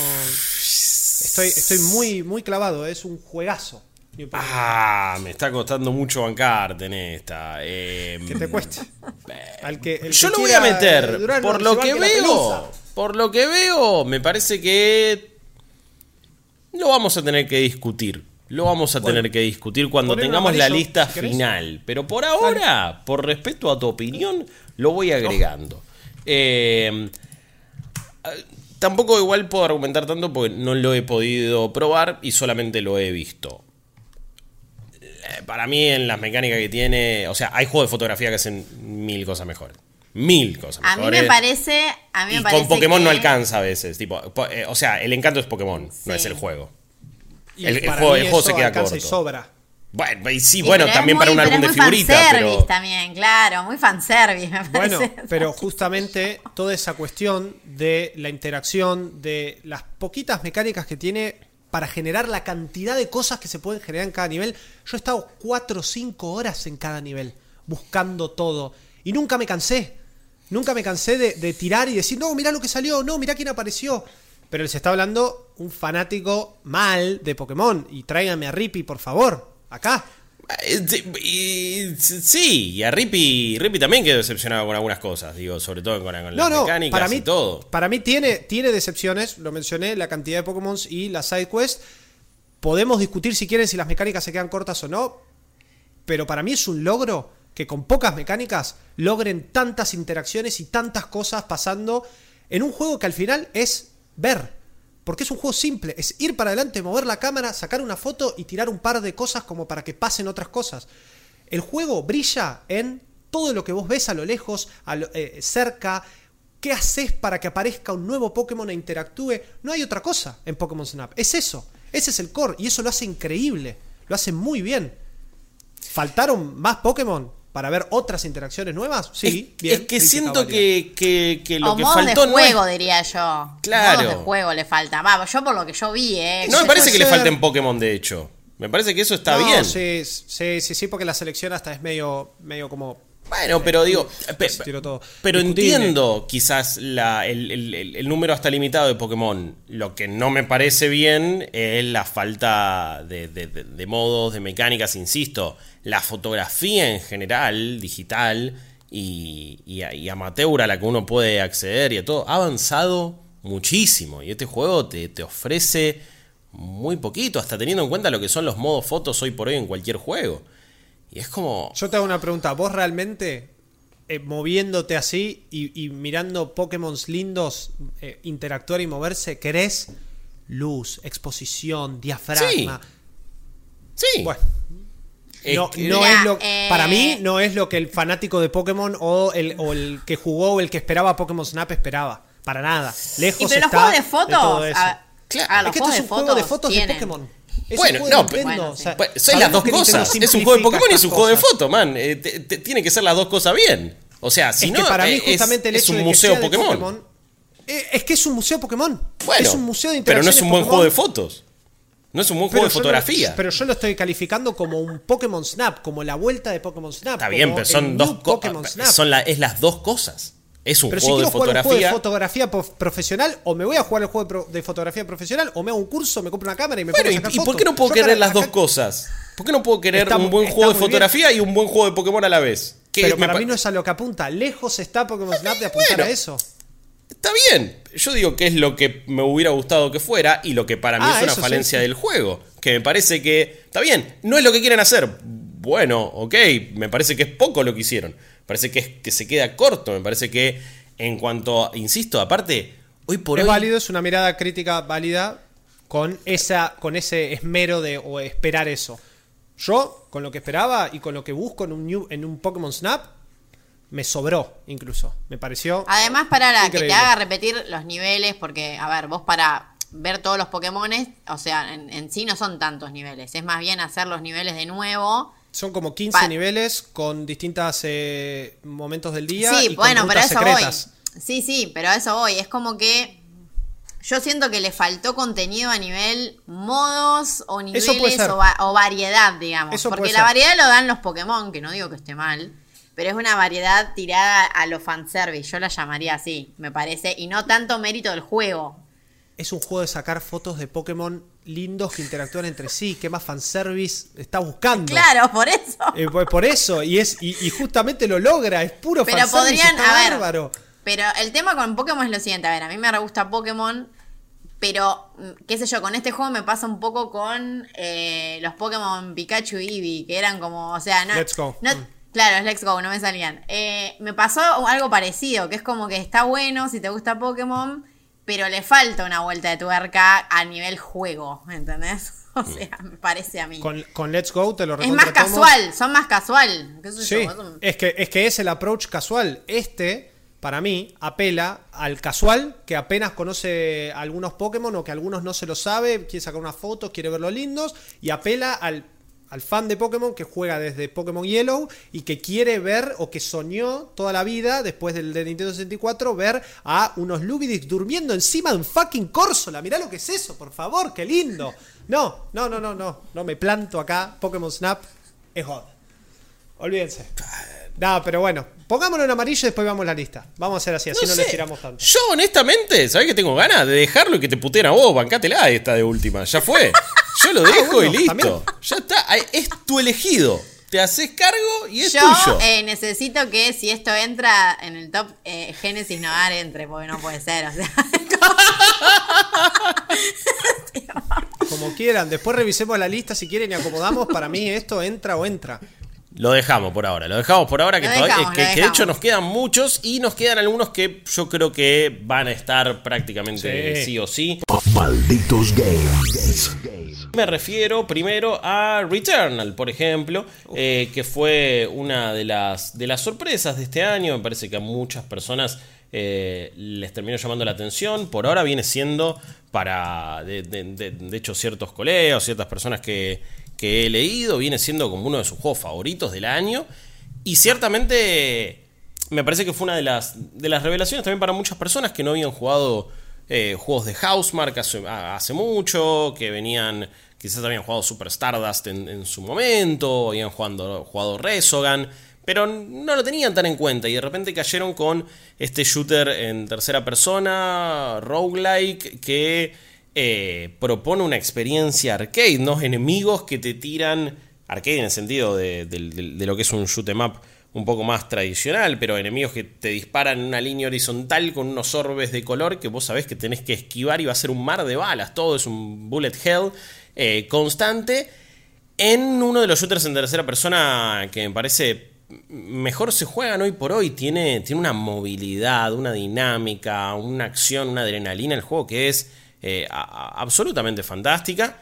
Estoy, estoy muy, muy clavado, es un juegazo. Ah, me está costando mucho bancarte en esta. Eh, Que te cueste. Al que, el Yo que lo voy a meter. eh, por lo que veo. Por lo que veo, me parece que. Lo vamos a tener que discutir. Lo vamos a tener que discutir cuando tengamos la lista final. Pero por ahora, por respeto a tu opinión, lo voy agregando. Eh, tampoco igual puedo argumentar tanto porque no lo he podido probar y solamente lo he visto. Eh, Para mí, en las mecánicas que tiene. O sea, hay juegos de fotografía que hacen mil cosas mejores. Mil cosas A mí mejores. me parece. A mí me y parece con Pokémon que- no alcanza a veces. Tipo, po- eh, o sea, el encanto es Pokémon, no es el juego. Y El- el para juego- el juego se queda y corto. sobra. Bueno, y sí, Sí, bueno, también muy- para un álbum de figuritas, fanservice pero. también, claro, muy fanservice, me Bueno, pero justamente toda esa cuestión de la interacción, de las poquitas mecánicas que tiene para generar la cantidad de cosas que se pueden generar en cada nivel. Yo he estado 4 o 5 horas en cada nivel, buscando todo. Y nunca me cansé. Nunca me cansé de, de tirar y decir, no, mirá lo que salió, no, mirá quién apareció. Pero les está hablando un fanático mal de Pokémon. Y tráiganme a Rippy, por favor, acá. Eh, sí, y- a Rippy, Rippy también quedó decepcionado con algunas cosas, digo, sobre todo con, con No, las no, mecánicas para mí, y todo. para mí tiene, tiene decepciones, lo mencioné, la cantidad de Pokémon y la side quest. Podemos discutir si quieren si las mecánicas se quedan cortas o no, pero para mí es un logro que con pocas mecánicas logren tantas interacciones y tantas cosas pasando en un juego que al final es ver. Porque es un juego simple, es ir para adelante, mover la cámara, sacar una foto y tirar un par de cosas como para que pasen otras cosas. El juego brilla en todo lo que vos ves a lo lejos, a lo- eh, cerca. ¿Qué haces para que aparezca un nuevo Pokémon e interactúe? No hay otra cosa en Pokémon Snap. Es eso. Ese es el core. Y eso lo hace increíble. Lo hace muy bien. ¿Faltaron más Pokémon para ver otras interacciones nuevas? Sí, es, bien. es que siento que, que, que lo o que modos faltó de no es- juego, diría yo. Claro. Modos de juego le falta. Vamos, yo por lo que yo vi, ¿eh? No me parece que le ser. falten Pokémon, de hecho. Me parece que eso está No, bien. Sí, sí, sí, sí, porque la selección hasta es medio, medio como. Bueno, pero digo, pe- todo. pero Discutible. entiendo quizás la- el, el- el- número hasta limitado de Pokémon. Lo que no me parece bien es la falta de, de- de- de modos, de mecánicas, insisto. La fotografía en general, digital y, y, y amateur a la que uno puede acceder y a todo, ha avanzado muchísimo. Y este juego te, te ofrece muy poquito, hasta teniendo en cuenta lo que son los modos fotos hoy por hoy en cualquier juego. Y es como... Yo te hago una pregunta. ¿Vos realmente, eh, moviéndote así y, y mirando Pokémon lindos eh, interactuar y moverse, querés luz, exposición, diafragma? Sí. Bueno, Es no, que- no Mira, es lo, eh, para mí no es lo que el fanático de Pokémon o el, o el que jugó o el que esperaba Pokémon Snap esperaba. Para nada. Lejos Y pero los está juegos de fotos. todo eso. a- Claro. a es los que esto es de un juego de fotos de. Pokémon. Es Bueno, no, pero- Bueno, o sea, sí. Pues, son las dos cosas. Es un juego de Pokémon y es un juego de foto, man. Eh, te- te- tiene que ser las dos cosas bien. O sea, si es no, que para mí eh, es- justamente es, un de que museo sea de Pokémon. eh, es que es un museo Pokémon. Bueno, es un museo de pero no es un buen juego de fotos. No es un buen Pero juego de lo- fotografía. pero yo lo estoy calificando como un Pokémon Snap, como la vuelta de Pokémon Snap. Está bien, pero son dos cosas. Son la, es las dos cosas. Es un Pero si juego de quiero jugar un juego de fotografía. fotografía profesional, o me voy a jugar el juego de, de fotografía profesional, o me hago un curso, me compro una cámara y me Bueno, pongo a ¿y, sacar y por fotos. qué no puedo Yo querer acá- las dos cosas? ¿Por qué no puedo querer Está un buen juego de bien. fotografía y un buen juego de Pokémon a la vez? Que Pero para pa- mí no es a lo que apunta. Lejos está Pokémon Snap de apuntar bueno. a eso. Está bien. Yo digo que es lo que me hubiera gustado que fuera y lo que para mí Ah, es una sí, falencia sí. del juego. Que me parece que. Está bien, no es lo que quieren hacer. Bueno, ok. Me parece que es poco lo que hicieron. Me parece que, es, que se queda corto. Me parece que en cuanto. a- insisto, aparte, hoy por es hoy. válido, es una mirada crítica válida con, esa, con ese esmero de o esperar eso. Yo, con lo que esperaba y con lo que busco en un, new- en un Pokémon Snap, me sobró incluso. Me pareció. Además, para la que te haga repetir los niveles, porque, a ver, vos para ver todos los Pokémones, o sea, en, en sí no son tantos niveles, es más bien hacer los niveles de nuevo. Son como 15 Pa- niveles con distintos momentos del día. Sí, y con bueno, pero a rutas eso secretas. voy. Sí, sí, pero a eso voy. Es como que yo siento que le faltó contenido a nivel modos o niveles o, va- o variedad, digamos. Eso Porque la variedad lo dan los Pokémon, que no digo que esté mal. Pero es una variedad tirada a lo fanservice, yo la llamaría así, me parece, y no tanto mérito del juego. Es un juego de sacar fotos de Pokémon lindos que interactúan entre sí. ¿Qué más fanservice está buscando? Claro, por eso. Eh, por, por eso, y es y, y justamente lo logra, es puro Pero fanservice, podrían, está a ver, bárbaro. pero el tema con Pokémon es lo siguiente, a ver, a mí me re gusta Pokémon, Pero, mm, qué sé yo, con este juego me pasa un poco con eh, los Pokémon Pikachu y Eevee, que eran como, o sea, no. Let's go. no- Mm. Claro, es Let's Go, no me salían. Eh, me pasó algo parecido, que es como que está bueno si te gusta Pokémon, pero le falta una vuelta de tuerca a nivel juego, ¿entendés? O sea, me parece a mí. Con, con Let's Go te lo es más casual, son más casual. qué Sí, yo, es que, es que es el approach casual. Este, para mí, apela al casual que apenas conoce algunos Pokémon o que algunos no se lo sabe, quiere sacar unas fotos, quiere verlos lindos, y apela al, al fan de Pokémon que juega desde Pokémon Yellow y que quiere ver o que soñó toda la vida, después del de Nintendo 64, ver a unos Lubidix durmiendo encima de un fucking Corsola. Mirá lo que es eso, por favor, qué lindo. No, no, no, no, no, no me planto acá. Pokémon Snap es God. Olvídense. No, pero bueno, pongámoslo en amarillo y después vamos a la lista. Vamos a hacer así, así no, sé. les tiramos tanto. Yo, honestamente, ¿sabés que tengo ganas de dejarlo y que te puteen a vos? Bancátela esta de última. Ya fue. Yo lo dejo Ah, bueno, y listo. también. Ya está. Es tu elegido. Te haces cargo y es Yo tuyo. eh, necesito que si esto entra en el top, eh, Génesis Novar entre, porque no puede ser, o sea. Como quieran, después revisemos la lista si quieren y acomodamos. Para mí esto entra o entra. Lo dejamos por ahora, lo dejamos por ahora, que, todavía- que- que de hecho nos quedan muchos y nos quedan algunos que yo creo que van a estar prácticamente sí, Sí. o sí. Malditos Games. Me refiero primero a Returnal, por ejemplo, eh, que fue una de las, de las sorpresas de este año. Me parece que a muchas personas eh, les terminó llamando la atención. Por ahora viene siendo para, de, de- de- de hecho, ciertos colegas, ciertas personas que, que he leído, viene siendo como uno de sus juegos favoritos del año. Y ciertamente me parece que fue una de las, de las revelaciones también para muchas personas que no habían jugado eh, juegos de Housemark hace, hace mucho, que venían, quizás habían jugado Super Stardust en, en su momento, habían jugado, jugado Resogan, pero no lo tenían tan en cuenta y de repente cayeron con este shooter en tercera persona, roguelike, que eh, propone una experiencia arcade, ¿no? Enemigos que te tiran, arcade en el sentido de, lo que es un shoot 'em up un poco más tradicional, pero enemigos que te disparan en una línea horizontal con unos orbes de color que vos sabés que tenés que esquivar y va a ser un mar de balas, todo es un bullet hell eh, constante en uno de los shooters en tercera persona que me parece mejor se juegan hoy por hoy. Tiene, tiene una movilidad, una dinámica, una acción, una adrenalina el juego que es eh, absolutamente fantástica.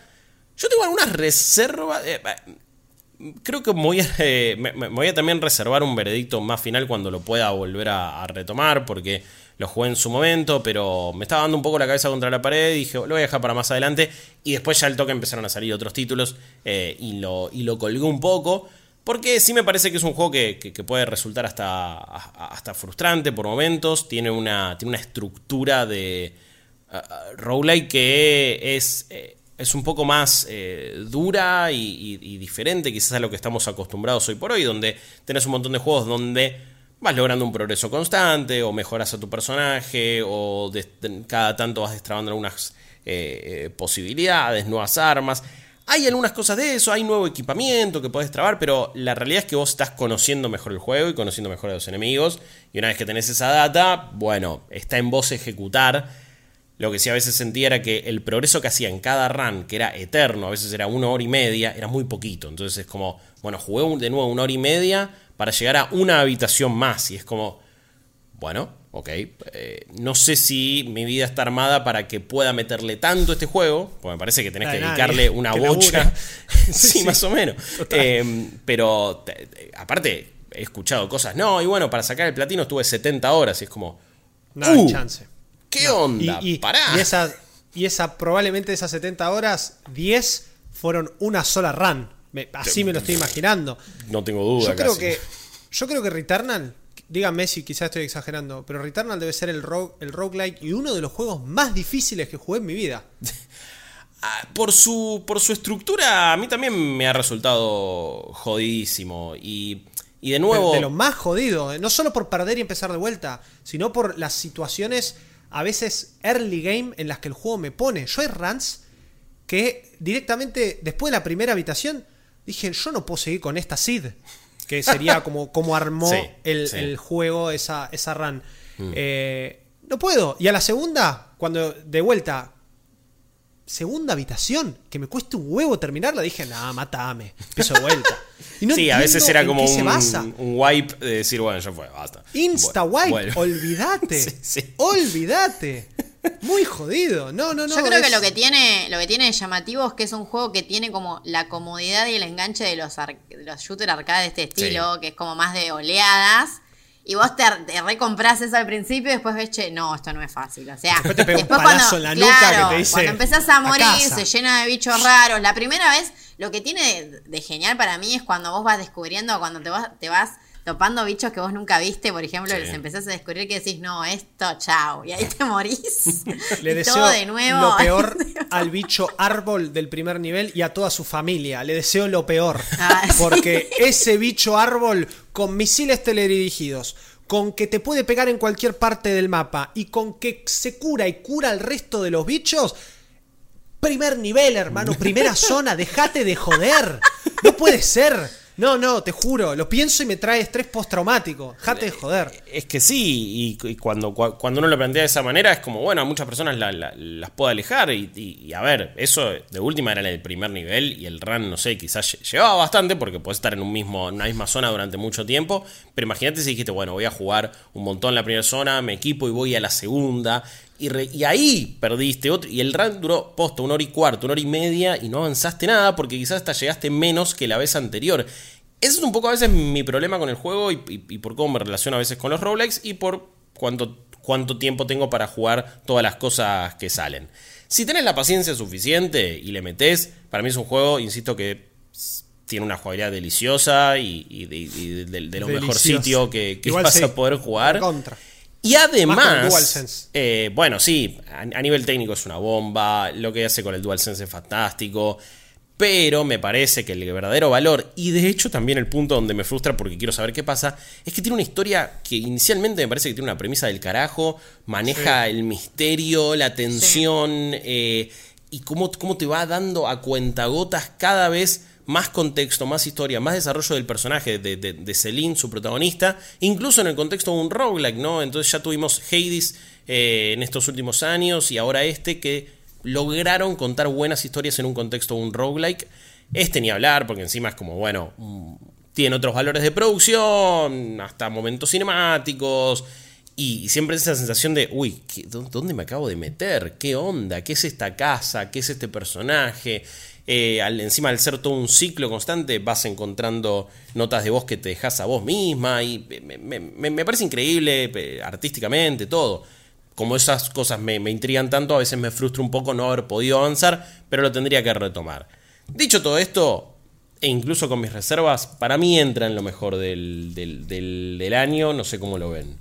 Yo tengo algunas reservas. eh, eh, creo que voy, a, me, voy a también reservar un veredicto más final cuando lo pueda volver a, retomar, porque lo jugué en su momento, pero me estaba dando un poco la cabeza contra la pared y dije, lo voy a dejar para más adelante. Y después ya al toque empezaron a salir otros títulos y, lo, y colgué un poco. Porque sí me parece que es un juego que, que- que puede resultar hasta, hasta frustrante por momentos. Tiene una, tiene una estructura de uh, roguelike que es, eh, es un poco más eh, dura y, diferente quizás a lo que estamos acostumbrados hoy por hoy, donde tenés un montón de juegos donde vas logrando un progreso constante o mejoras a tu personaje o des- cada tanto vas destrabando algunas eh, eh, posibilidades, nuevas armas. Hay algunas cosas de eso, hay nuevo equipamiento que podés trabar, pero la realidad es que vos estás conociendo mejor el juego y conociendo mejor a los enemigos. Y una vez que tenés esa data, bueno, está en vos ejecutar. Lo que sí a veces sentía era que el progreso que hacía en cada run, que era eterno, a veces era una hora y media, era muy poquito. Entonces es como, bueno, jugué un- de nuevo una hora y media para llegar a una habitación más. Y es como, bueno, ok. eh, no sé si mi vida está armada para que pueda meterle tanto a este juego. Porque me parece que tenés que dedicarle una bocha. sí, más o menos. Eh, pero te- te- aparte, he escuchado cosas. No, y bueno, para sacar el platino estuve 70 horas. Y es como, No hay Uh, chance. ¿Qué onda? Y, y- Pará. y esa, y esa, probablemente esas 70 horas, 10 fueron una sola run. Me- así me lo estoy imaginando. No tengo duda. Yo creo casi. que. Yo creo que Returnal. Díganme si quizás estoy exagerando. Pero Returnal debe ser el, rogue, el roguelike y uno de los juegos más difíciles que jugué en mi vida. Ah, por su, por su estructura, a mí también me ha resultado jodidísimo. Y, y de De, nuevo. de lo más jodido. eh, No solo por perder y empezar de vuelta. Sino por las situaciones. A veces early game en las que el juego me pone. Yo hay runs que directamente después de la primera habitación dije, yo no puedo seguir con esta Sid. Que sería como, como armó Sí, el, sí. el juego esa, esa run. Eh, no puedo. Y a la segunda, cuando de vuelta segunda habitación, que me cueste un huevo terminarla, dije, nah, matame, empiezo de vuelta. Y no sí, a veces era como un, un wipe de decir, bueno, ya fue, basta. Insta wipe, olvídate. Sí, sí. Olvídate. Muy jodido. No, no, no. Yo creo que lo que tiene, lo que tiene de llamativo es que es un juego que tiene como la comodidad y el enganche de los, ar- de los shooter arcade de este estilo, que es como más de oleadas. Y vos te, te recompras eso al principio y después ves, che, no, esto no es fácil. O sea, Después te pega un palazo en la nuca que te dice, cuando empezás a "A morir, casa". se llena de bichos raros. La primera vez, lo que tiene de, de genial para mí es cuando vos vas descubriendo, cuando te vas, te vas topando bichos que vos nunca viste, por ejemplo, Sí. los empezás a descubrir que decís, no, esto, chao. Y ahí te morís. Le y deseo todo de nuevo. lo peor al bicho árbol del primer nivel y a toda su familia. Le deseo lo peor. Ah, sí. Porque ese bicho árbol con misiles teledirigidos, con que te puede pegar en cualquier parte del mapa y con que se cura y cura al resto de los bichos. Primer nivel, hermano, primera zona, dejate de joder. No puede ser. No, no, te juro, lo pienso y me trae estrés postraumático. Dejate de joder. Es que sí, y, y cuando, cua- cuando uno lo plantea de esa manera es como, bueno, a muchas personas la- la- las puede alejar y, y- y a ver, eso de última era en el primer nivel y el run, no sé, quizás lle- llevaba bastante porque puedes estar en, un mismo, en una misma zona durante mucho tiempo, pero imagínate si dijiste, bueno, voy a jugar un montón la primera zona, me equipo y voy a la segunda. Y, re- y ahí perdiste otro. Y el run duró posta una hora y cuarto, una hora y media y no avanzaste nada porque quizás hasta llegaste menos que la vez anterior. Ese es un poco a veces mi problema con el juego y, y- y por cómo me relaciono a veces con los roguelikes y por cuánto, cuánto tiempo tengo para jugar todas las cosas que salen. Si tenés la paciencia suficiente y le metés, para mí es un juego, insisto, que tiene una jugabilidad deliciosa y, de, y de- de- de lo mejor sitio que, vas a poder jugar. contra. Y además, DualSense. eh, bueno, sí, a, a nivel técnico es una bomba, lo que hace con el DualSense es fantástico, pero me parece que el verdadero valor, y de hecho también el punto donde me frustra porque quiero saber qué pasa, es que tiene una historia que inicialmente me parece que tiene una premisa del carajo, maneja el misterio, la tensión, eh, y cómo, cómo te va dando a cuentagotas cada vez más contexto, más historia, más desarrollo del personaje de, Celine, su protagonista, incluso en el contexto de un roguelike, ¿no? Entonces ya tuvimos Hades eh, en estos últimos años y ahora este que lograron contar buenas historias en un contexto de un roguelike. Este ni hablar, porque encima es como, bueno, mm, tiene otros valores de producción, hasta momentos cinemáticos. Y, siempre esa sensación de, uy, ¿qué- dó- ¿dónde me acabo de meter? ¿Qué onda? ¿Qué es esta casa? ¿Qué es este personaje? Eh, al, encima al ser todo un ciclo constante, vas encontrando notas de voz que te dejas a vos misma. Y me, me- me- me parece increíble eh, artísticamente, todo. Como esas cosas me, me intrigan tanto, a veces me frustra un poco no haber podido avanzar, pero lo tendría que retomar. Dicho todo esto, e incluso con mis reservas, para mí entra en lo mejor del, del- del- del año, no sé cómo lo ven.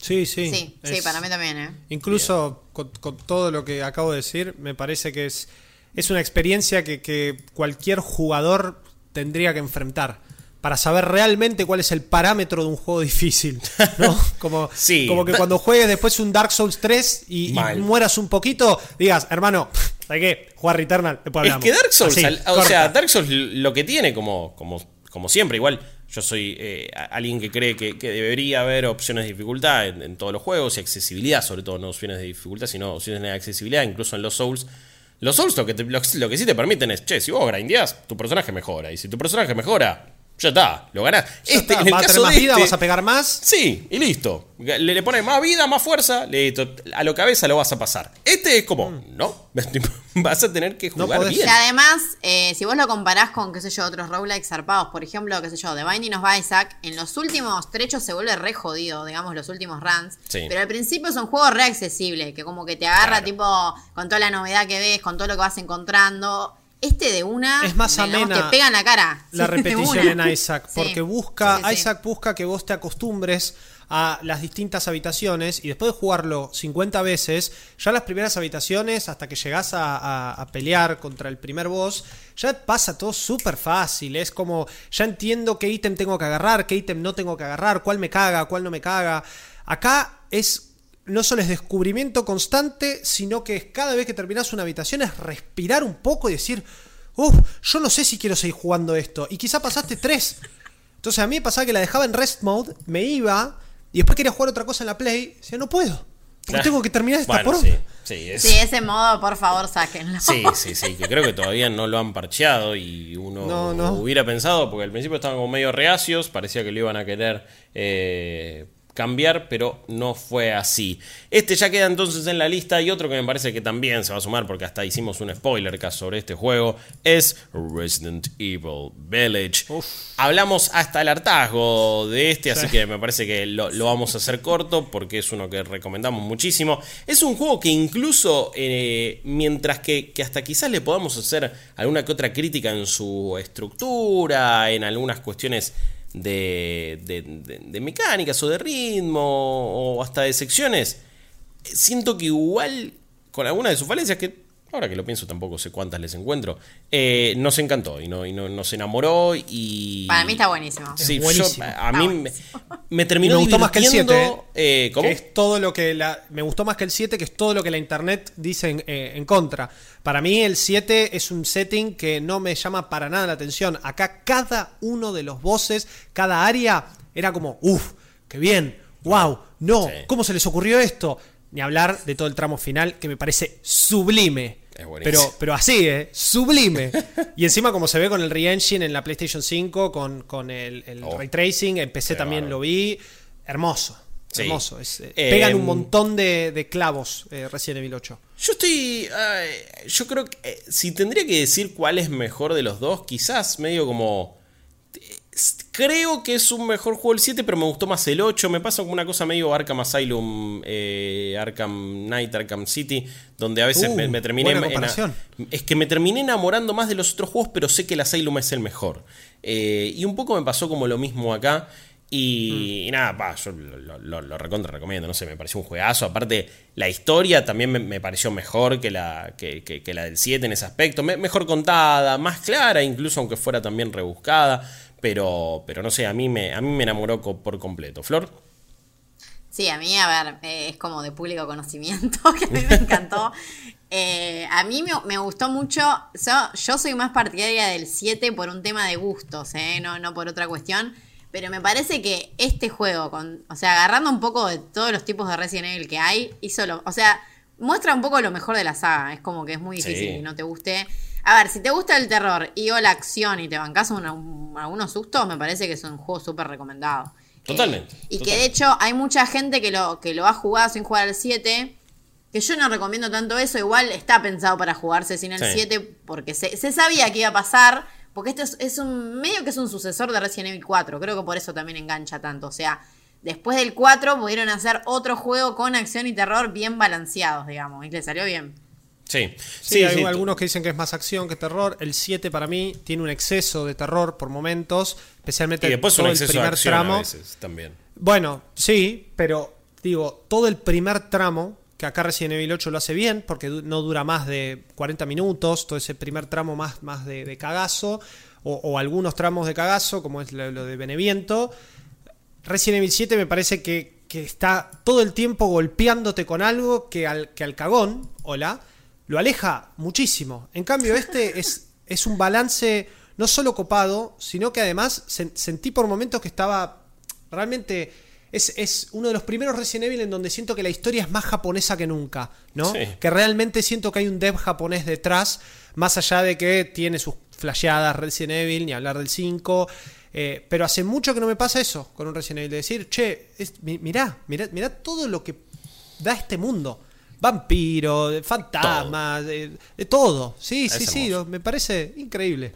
Sí, sí. Sí, sí, para mí también, ¿eh? Incluso con, con todo lo que acabo de decir, me parece que es, es una experiencia que, que cualquier jugador tendría que enfrentar para saber realmente cuál es el parámetro de un juego difícil. ¿no? Como, Sí. como que cuando juegues después un Dark Souls 3 y, mueras un poquito, digas, hermano, ¿sabes qué? Jugar Returnal, después Es hablamos. que Dark Souls, Así, al- o sea, Dark Souls lo que tiene, como, como, como siempre, igual yo soy eh, alguien que cree que, que debería haber opciones de dificultad en, en todos los juegos y accesibilidad, sobre todo no opciones de dificultad, sino opciones de accesibilidad, incluso en los Souls. Los Souls lo que, te- lo, que sí te permiten es, che, si vos grindeás, tu personaje mejora. Y si tu personaje mejora, ya está, lo ganás. Ya Este, está, en el vas a caso tener más de vida, este- vas a pegar más. Sí, y listo. Le, le pones más vida, más fuerza, listo. A lo cabeza lo vas a pasar. Este es como, no, vas a tener que Mm. No jugar podés. Y bien. además, eh, si vos lo comparás con, qué sé yo, otros roguelikes zarpados, por ejemplo, qué sé yo, The Binding of Isaac, en los últimos trechos se vuelve re jodido, digamos, los últimos runs. Sí. Pero al principio es un juego re accesible, que como que te agarra, Claro. tipo, con toda la novedad que ves, con todo lo que vas encontrando. Este de una, Es más digamos, amena te pega en la cara. la repetición en Isaac, Sí, porque busca, sí, sí. Isaac busca que vos te acostumbres a las distintas habitaciones y después de jugarlo 50 veces, ya las primeras habitaciones, hasta que llegás a, a- a pelear contra el primer boss, ya pasa todo súper fácil, es como, ya entiendo qué ítem tengo que agarrar, qué ítem no tengo que agarrar, cuál me caga, cuál no me caga. Acá es no solo es descubrimiento constante, sino que es cada vez que terminas una habitación es respirar un poco y decir, uff, yo no sé si quiero seguir jugando esto. Y quizá pasaste tres. Entonces a mí me pasaba que la dejaba en rest mode, me iba y después quería jugar otra cosa en la play, decía, no puedo. Porque Claro. tengo que terminar esta Bueno, poronga. sí, Sí, es- Sí, ese modo, por favor, sáquenlo. Sí, sí, sí, que creo que todavía no lo han parcheado y uno No, no. hubiera pensado, porque al principio estaban como medio reacios, parecía que lo iban a querer eh, cambiar, pero no fue así. Este ya queda entonces en la lista y otro que me parece que también se va a sumar, porque hasta hicimos un spoiler cast sobre este juego, es Resident Evil Village. Hablamos hasta el hartazgo de este, así que me parece que lo, lo vamos a hacer corto, porque es uno que recomendamos muchísimo. Es un juego que incluso, eh, mientras que, que hasta quizás le podamos hacer alguna que otra crítica en su estructura, en algunas cuestiones de, de- de- mecánicas o de ritmo o hasta de secciones, siento que igual con alguna de sus falencias, que ahora que lo pienso tampoco sé cuántas les encuentro, eh, nos encantó y, no, y no- nos enamoró y... Para mí está buenísimo. Sí, buenísimo. a mí me, me Y terminó me gustó más que el 7. divirtiendo, eh, ¿cómo? Que es todo lo que la, me gustó más que el 7, que es todo lo que la internet dice en, eh, en contra. Para mí el 7 es un setting que no me llama para nada la atención. Acá cada uno de los bosses, cada área, era como, uff, qué bien, wow, no, Sí. ¿cómo se les ocurrió esto? Ni hablar de todo el tramo final que me parece sublime. Es buenísimo. Pero, pero así, ¿eh? Sublime. Y encima como se ve con el Re-Engine en la PlayStation 5, con, con el, el Oh. Ray Tracing, en PC también bárbaro. lo vi. Hermoso. Sí. Hermoso. Es, eh, Eh, pegan un montón de, de clavos eh, Resident Evil 8. Yo estoy. yo creo que. eh, si tendría que decir cuál es mejor de los dos, quizás medio como. Creo que es un mejor juego el 7, pero me gustó más el 8. Me pasa como una cosa medio Arkham Asylum, eh, Arkham Knight, Arkham City, donde a veces Uh, me, me terminé. es que me terminé enamorando más de los otros juegos, pero sé que el Asylum es el mejor. Eh, y un poco me pasó como lo mismo acá. Y, y nada, pa, yo lo, lo- lo- lo recontra recomiendo, no sé, me pareció un juegazo. Aparte, la historia también me, me pareció mejor que la, que, que- que la del 7 en ese aspecto. Me- mejor contada, más clara, incluso aunque fuera también rebuscada. Pero, pero no sé, a mí me, a mí me enamoró co- por completo. Flor. Sí, a mí, a ver, eh, es como de público conocimiento, que a mí me encantó. Eh, a mí me, me gustó mucho, yo, yo soy más partidaria del 7 por un tema de gustos, eh, no, no por otra cuestión, pero me parece que este juego, con, o sea, agarrando un poco de todos los tipos de Resident Evil que hay, hizo lo, o sea, muestra un poco lo mejor de la saga, es como que es muy difícil Sí. que no te guste. A ver, si te gusta el terror y o la acción y te bancas algunos sustos, me parece que es un juego súper recomendado. Totalmente, Eh, y que de hecho hay mucha gente que lo, que lo ha jugado sin jugar al 7. Que yo no recomiendo tanto eso. Igual está pensado para jugarse sin el Sí. 7. Porque se, se sabía que iba a pasar. Porque esto es, es un. medio que es un sucesor de Resident Evil 4. Creo que por eso también engancha tanto. O sea, después del 4 pudieron hacer otro juego con acción y terror bien balanceados, digamos. Y le salió bien. Sí, Sí, hay algunos que dicen que es más acción que terror. El 7 para mí tiene un exceso de terror por momentos, especialmente Y después un todo exceso el de primer acción tramo. a veces también. Bueno, sí, pero digo, todo el primer tramo, que acá Resident Evil 8 lo hace bien, porque no dura más de 40 minutos, todo ese primer tramo más, más de, de cagazo, o, o algunos tramos de cagazo, como es lo, lo de Beneviento. Resident Evil 7 me parece que, que está todo el tiempo golpeándote con algo que al, que al cagón, hola, lo aleja muchísimo. En cambio, este es, es un balance no solo copado, sino que además sen- sentí por momentos que estaba realmente... Es, es uno de los primeros Resident Evil en donde siento que la historia es más japonesa que nunca, ¿no? Sí. Que realmente siento que hay un dev japonés detrás, más allá de que tiene sus flasheadas Resident Evil, ni hablar del 5. eh, pero hace mucho que no me pasa eso con un Resident Evil, de decir, che, es- mi- mirá, mirá, mirá todo lo que da este mundo. Vampiro, de fantasmas, de, de todo. Sí, Es sí, sí, me parece increíble.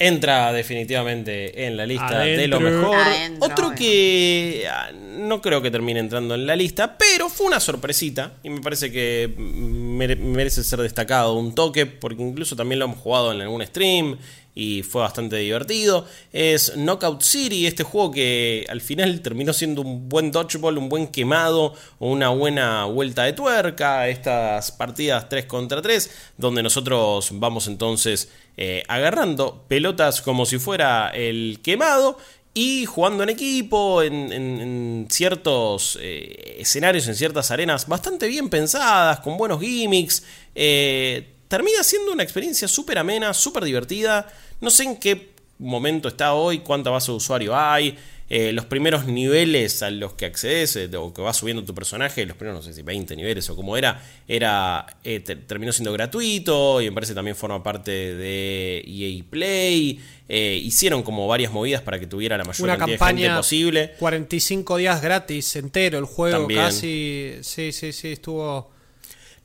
Entra definitivamente en la lista de lo mejor. Adentro, Otro que ah, no creo que termine entrando en la lista, pero fue una sorpresita y me parece que mere- merece ser destacado un toque porque incluso también lo hemos jugado en algún stream y fue bastante divertido. Es Knockout City, este juego que al final terminó siendo un buen dodgeball, un buen quemado una buena vuelta de tuerca. Estas partidas 3 contra 3, donde nosotros vamos entonces eh, agarrando pelotas como si fuera el quemado y jugando en equipo, en ciertos eh, escenarios, en ciertas arenas bastante bien pensadas, con buenos gimmicks. eh, termina siendo una experiencia súper amena, súper divertida. No sé en qué momento está hoy, cuánta base de usuario hay. eh, los primeros niveles a los que accedes eh, o que vas subiendo tu personaje, los primeros, no sé si 20 niveles o como era, era eh, te- terminó siendo gratuito y me parece también forma parte de EA Play. Eh, hicieron como varias movidas para que tuviera la mayor Una cantidad de campaña gente posible. 45 días gratis entero el juego, También. casi. Sí, sí, sí, estuvo.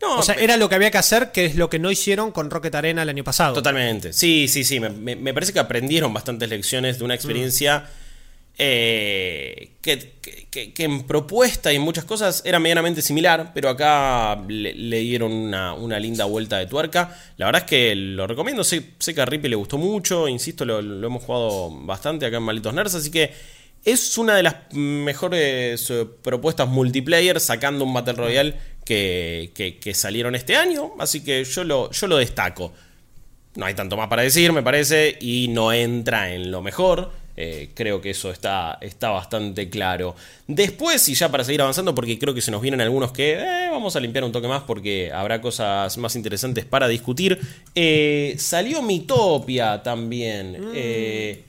No, o sea, era lo que había que hacer, que es lo que no hicieron con Rocket Arena el año pasado. Totalmente. Sí, sí, sí. Me, me- me parece que aprendieron bastantes lecciones de una experiencia eh, que, que- en propuesta y en muchas cosas era medianamente similar, pero acá le, le dieron una, una linda vuelta de tuerca. La verdad es que lo recomiendo. Sé, sé que a Rippy le gustó mucho. Insisto, lo, lo hemos jugado bastante acá en Malitos Nerds. Así que es una de las mejores eh, propuestas multiplayer sacando un Battle Royale que, que- que salieron este año. Así que yo lo, yo lo destaco. No hay tanto más para decir, me parece, y no entra en lo mejor. Eh, creo que eso está, está bastante claro. Después, y ya para seguir avanzando, porque creo que se nos vienen algunos que eh, vamos a limpiar un toque más porque habrá cosas más interesantes para discutir. Eh, salió Mitopia también. eh,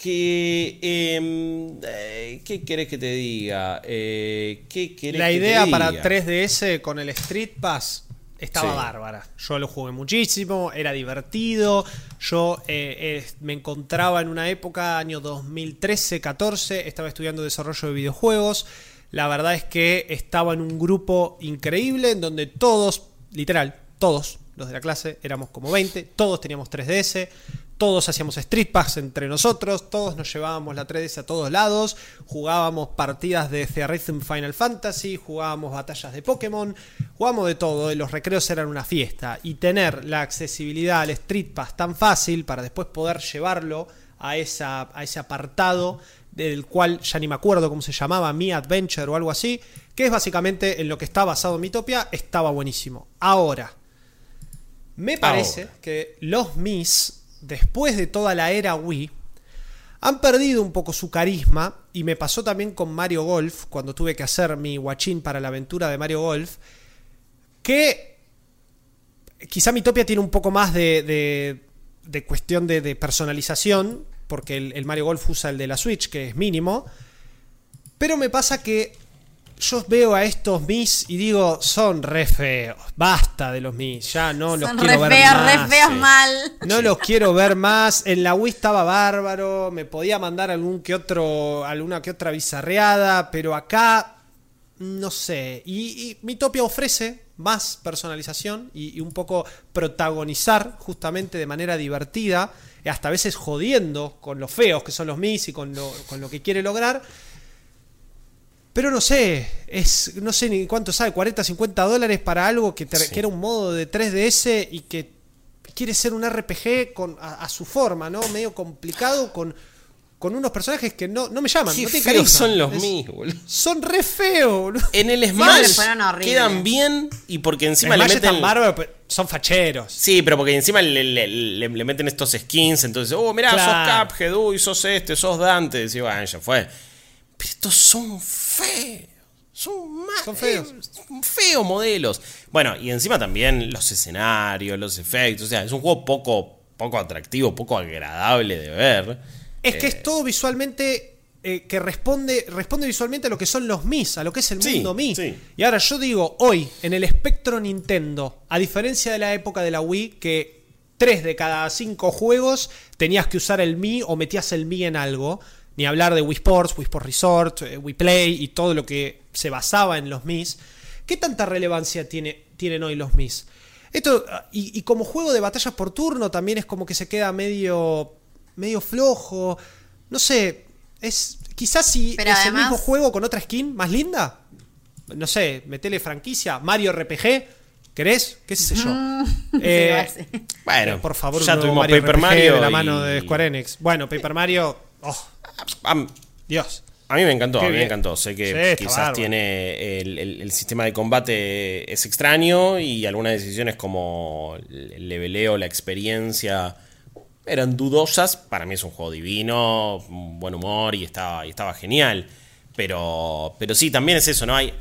que. em, eh, ¿Qué querés que te diga? Eh, ¿Qué querés La que te idea para diga? 3DS con el Street Pass estaba Sí. bárbara. Yo lo jugué muchísimo, era divertido. Yo eh, me encontraba en una época, año 2013-14, estaba estudiando desarrollo de videojuegos. La verdad es que estaba en un grupo increíble en donde todos, literal, todos los de la clase, éramos como 20, todos teníamos 3DS, todos hacíamos Street Pass entre nosotros, todos nos llevábamos la 3DS a todos lados, jugábamos partidas de Theatrhythm Final Fantasy, jugábamos batallas de Pokémon, jugábamos de todo, y los recreos eran una fiesta. Y tener la accesibilidad al Street Pass tan fácil para después poder llevarlo a, esa, a ese apartado del cual ya ni me acuerdo cómo se llamaba, Mi Adventure o algo así, que es básicamente en lo que está basado Mitopia, estaba buenísimo. Ahora, me parece Ahora. que los Mis, después de toda la era Wii, han perdido un poco su carisma. Y me pasó también con Mario Golf, cuando tuve que hacer mi guachín para la aventura de Mario Golf. Que quizá Mitopia tiene un poco más de, de- cuestión de, personalización, porque el Mario Golf usa el de la Switch, que es mínimo. Pero me pasa que yo veo a estos Mis y digo, son re feos. Basta de los Mis, ya no los quiero ver feos, más. re feos sí. mal. No los quiero ver más. En la Wii estaba bárbaro. Me podía mandar algún que otro, alguna que otra bizarreada. Pero acá, no sé. Y, y Mitopia ofrece más personalización y, y un poco protagonizar justamente de manera divertida. Hasta a veces jodiendo con los feos que son los Mis y con lo, con lo que quiere lograr. Pero no sé, es no sé ni cuánto sabe, 40, 50 dólares para algo que, te- Sí. que era un modo de 3DS y que quiere ser un RPG con, a, a su forma, ¿no? Medio complicado con, con unos personajes que no, no me llaman. Qué no tienen feos carisma. son los Es- Mis, boludo. Son re feos, boludo. En el Smash quedan bien y porque encima Smash le están meten. pero son facheros. Sí, pero porque encima le, le- le- le meten estos skins, entonces, oh, mirá, Claro. sos Cuphead, uy, sos este, sos Dante, y bueno, ya fue. Pero estos son feos. Son más Son feos. eh, feos modelos. Bueno, y encima también los escenarios, los efectos. O sea, es un juego poco, poco atractivo, poco agradable de ver. Es que Eh, es todo visualmente eh, que responde, responde visualmente a lo que son los Mis, a lo que es el Sí, mundo Mi. sí. Y ahora yo digo, hoy, en el espectro Nintendo, a diferencia de la época de la Wii, que tres de cada cinco juegos tenías que usar el Mi o metías el Mi en algo, ni hablar de Wii Sports, Wii Sports Resort, eh, Wii Play y todo lo que se basaba en los Mis. ¿Qué tanta relevancia tiene, tienen hoy los Mis? Esto, y, y como juego de batallas por turno también es como que se queda medio, medio flojo. No sé, es quizás si Pero es además- el mismo juego con otra skin más linda. No sé, metele franquicia, Mario RPG, ¿querés? ¿Qué sé yo? Eh, lo hace. Bueno, por favor, ya tuvimos Mario Paper RPG Mario. de la mano y- de Square Enix. Bueno, Paper Mario, oh, Dios. a mí me encantó, Qué a mí me encantó. Sé que Sí, quizás tiene el, el- el sistema de combate es extraño y algunas decisiones como el leveleo, la experiencia eran dudosas. Para mí es un juego divino, buen humor y estaba, y estaba genial. Pero, pero sí, también es eso, ¿no? Hay,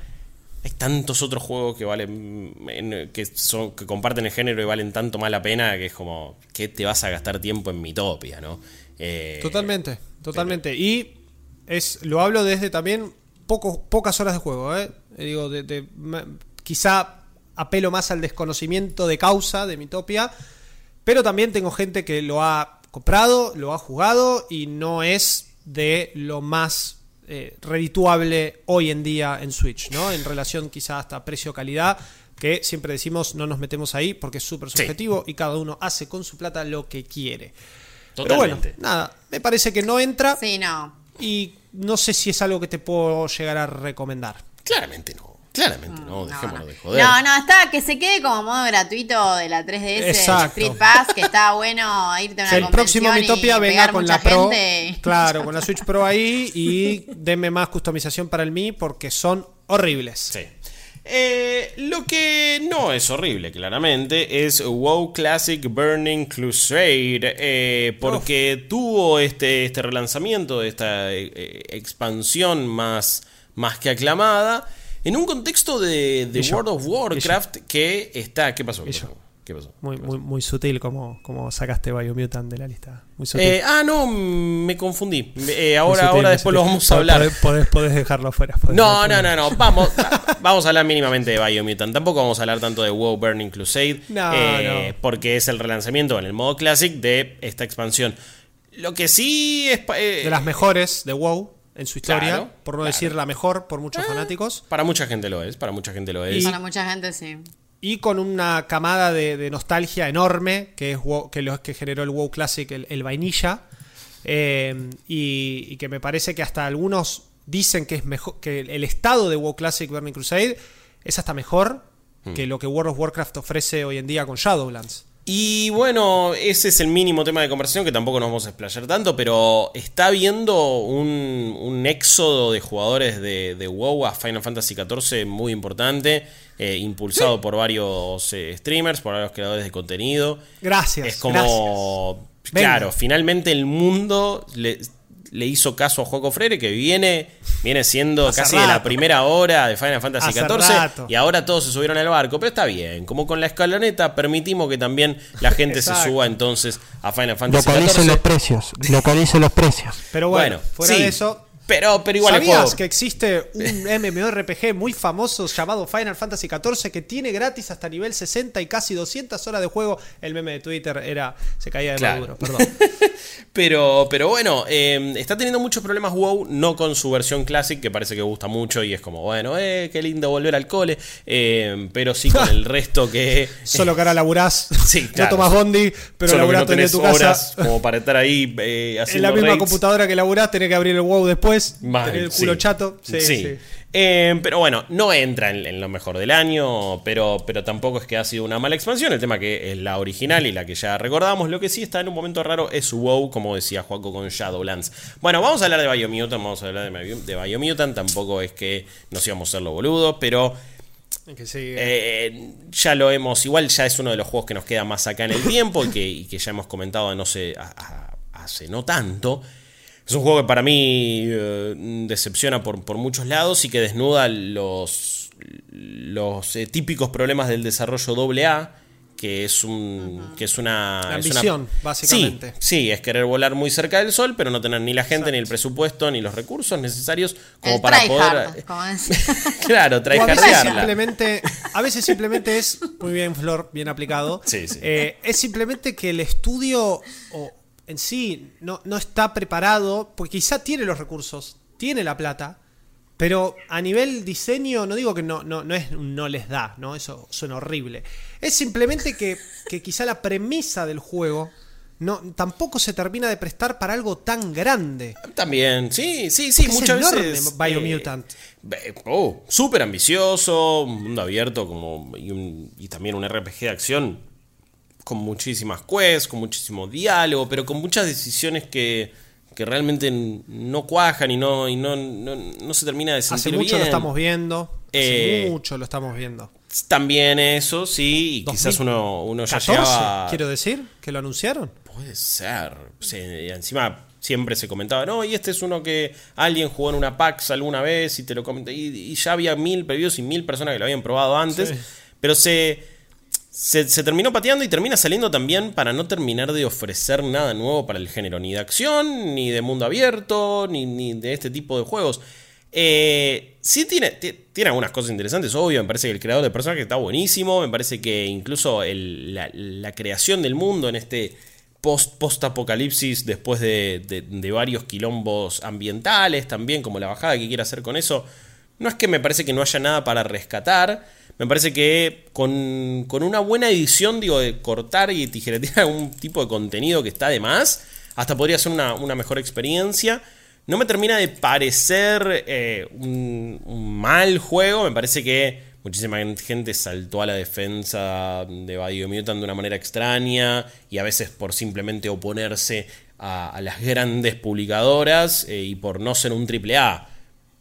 hay tantos otros juegos que valen en- que son que comparten el género y valen tanto más la pena que es como que te vas a gastar tiempo en Mitopia, ¿no? Eh, Totalmente, totalmente. Y Es, lo hablo desde también poco, pocas horas de juego. ¿eh? Eh, Digo, de, quizá apelo más al desconocimiento de causa de Mitopia, pero también tengo gente que lo ha comprado, lo ha jugado y no es de lo más eh, redituable hoy en día en Switch, ¿no? En relación quizá hasta precio-calidad, que siempre decimos no nos metemos ahí porque es súper Sí. subjetivo y cada uno hace con su plata lo que quiere. Pero Totalmente. bueno, nada, me parece que no entra Sí, no. y no sé si es algo que te puedo llegar a recomendar. Claramente no. Claramente no. No, Dejémonos no. de joder. No, no, está, que se quede como modo gratuito de la 3DS, el Exacto. Free Pass, que está bueno irte a una Que el próximo Mitopia venga con la Pro. gente. Claro, con la Switch Pro ahí y denme más customización para el Mi porque son horribles. Sí. Eh, lo que no es horrible, claramente, es WoW Classic Burning Crusade. eh, porque tuvo este, este relanzamiento, esta eh, eh, expansión más, más que aclamada. En un contexto de. World of Warcraft que está. ¿Qué pasó? ¿Qué Y pasó? ¿Qué pasó? Muy, sutil como, como sacaste Biomutant de la lista. Muy sutil. Eh, ah, no, me confundí. Eh, ahora, sutil, ahora después lo sutil. vamos a hablar. Podés, podés- podés dejarlo afuera. No, dejarlo no, no, no. Vamos, vamos a hablar mínimamente de Biomutant. Tampoco vamos a hablar tanto de WoW Burning Crusade. No, eh, no. Porque es el relanzamiento en el modo Classic de esta expansión. Lo que sí es. eh, De las mejores de WoW en su historia. Claro, por no claro. decir la mejor por muchos fanáticos. Para mucha gente lo es. Para mucha gente lo es. Para mucha gente sí. Y con una camada de, de nostalgia enorme que es WoW- que, lo, que generó el WoW Classic, el, el vainilla. Eh, y, y que me parece que hasta algunos dicen que es mejor que el estado de WoW Classic Burning Crusade es hasta mejor Hmm. que lo que World of Warcraft ofrece hoy en día con Shadowlands. Y bueno, ese es el mínimo tema de conversación que tampoco nos vamos a explayar tanto, pero está habiendo un, un éxodo de jugadores de, de WoW a Final Fantasy XIV muy importante, eh, impulsado por varios eh, streamers, por varios creadores de contenido. Gracias. Es como, gracias. claro, Venga. finalmente el mundo le, le hizo caso a Juego Freire, que viene, viene siendo Hace casi de la primera hora de Final Fantasy Hace XIV, rato. y ahora todos se subieron al barco, pero está bien, como con la escaloneta permitimos que también la gente se suba entonces a Final Fantasy Localicen los XIV. precios, localicen los precios. Pero bueno, fuera sí, de eso, Pero, pero igual el ¿Sabías juego. que existe un MMORPG muy famoso llamado Final Fantasy XIV que tiene gratis hasta nivel 60 y casi 200 horas de juego? El meme de Twitter era se caía de Claro. maduro, perdón. Pero, pero bueno, eh, está teniendo muchos problemas WoW, no con su versión Classic, que parece que gusta mucho y es como, bueno, eh, qué lindo volver al cole, eh, pero sí con el resto que... Solo que ahora laburás, Sí, claro. no tomás bondi, pero Solo que laburás no tenés tu horas casa. como para estar ahí eh, En haciendo la misma raids. computadora que laburás, tenés que abrir el WoW después, Mal, tener el culo sí. chato. Sí. Eh, pero bueno, no entra en, en lo mejor del año, pero, pero tampoco es que ha sido una mala expansión. El tema que es la original y la que ya recordamos. Lo que sí está en un momento raro es WoW, como decía Juaco con Shadowlands. Bueno, vamos a hablar de Biomutant, vamos a hablar de, de Biomutant. Tampoco es que nos íbamos a hacer los boludos, pero Que eh, ya lo hemos, igual ya es uno de los juegos que nos queda más acá en el tiempo y que, y que ya hemos comentado no sé, a- a- hace no tanto. Es un juego que para mí eh, decepciona por, por muchos lados y que desnuda los, los eh, típicos problemas del desarrollo AA, que es un que es una La es una- ambición, básicamente. Sí, sí, es querer volar muy cerca del sol, pero no tener ni la gente, ni el presupuesto, ni los recursos necesarios como El para poder como decía. claro, O a veces simplemente, a veces simplemente es, muy bien Flor, bien aplicado, Sí, sí. eh, es simplemente que el estudio o en sí no, no está preparado, porque quizá tiene los recursos, tiene la plata, pero a nivel diseño no digo que no, no, no, es, les da, ¿no? eso suena horrible. Es simplemente que, que quizá la premisa del juego no, tampoco se termina de prestar para algo tan grande. También, sí, sí, sí, Es muchas enorme veces. Biomutant. eh, oh, súper ambicioso, un mundo abierto como y, un- y también un RPG de acción con muchísimas quests, con muchísimo diálogo, pero con muchas decisiones que, que realmente no cuajan y no, y no, no, no se termina de sentir Hace mucho bien. lo estamos viendo. Hace Eh, mucho lo estamos viendo. También eso, sí, y quizás uno, uno ya 14, llegaba... quiero decir, que lo anunciaron. Puede ser. Sí, y encima siempre se comentaba, no, y este es uno que alguien jugó en una PAX alguna vez y te lo comenté. Y, y ya había mil previews y mil personas que lo habían probado antes. Sí. Pero se, se, terminó pateando y termina saliendo también para no terminar de ofrecer nada nuevo para el género, ni de acción, ni de mundo abierto, ni, ni de este tipo de juegos. Eh, sí tiene, ti- tiene algunas cosas interesantes, obvio. Me parece que el creador de personaje está buenísimo. Me parece que incluso la, creación del mundo en este post- post-apocalipsis, después de, de- de varios quilombos ambientales, también como la bajada que quiere hacer con eso, no es que me parece que no haya nada para rescatar. Me parece que con, con una buena edición, digo, de cortar y tijeretear algún tipo de contenido que está de más, hasta podría ser una, una mejor experiencia. No me termina de parecer eh, un, mal juego. Me parece que muchísima gente saltó a la defensa de Biomutant de una manera extraña y a veces por simplemente oponerse a, a las grandes publicadoras eh, y por no ser un AAA.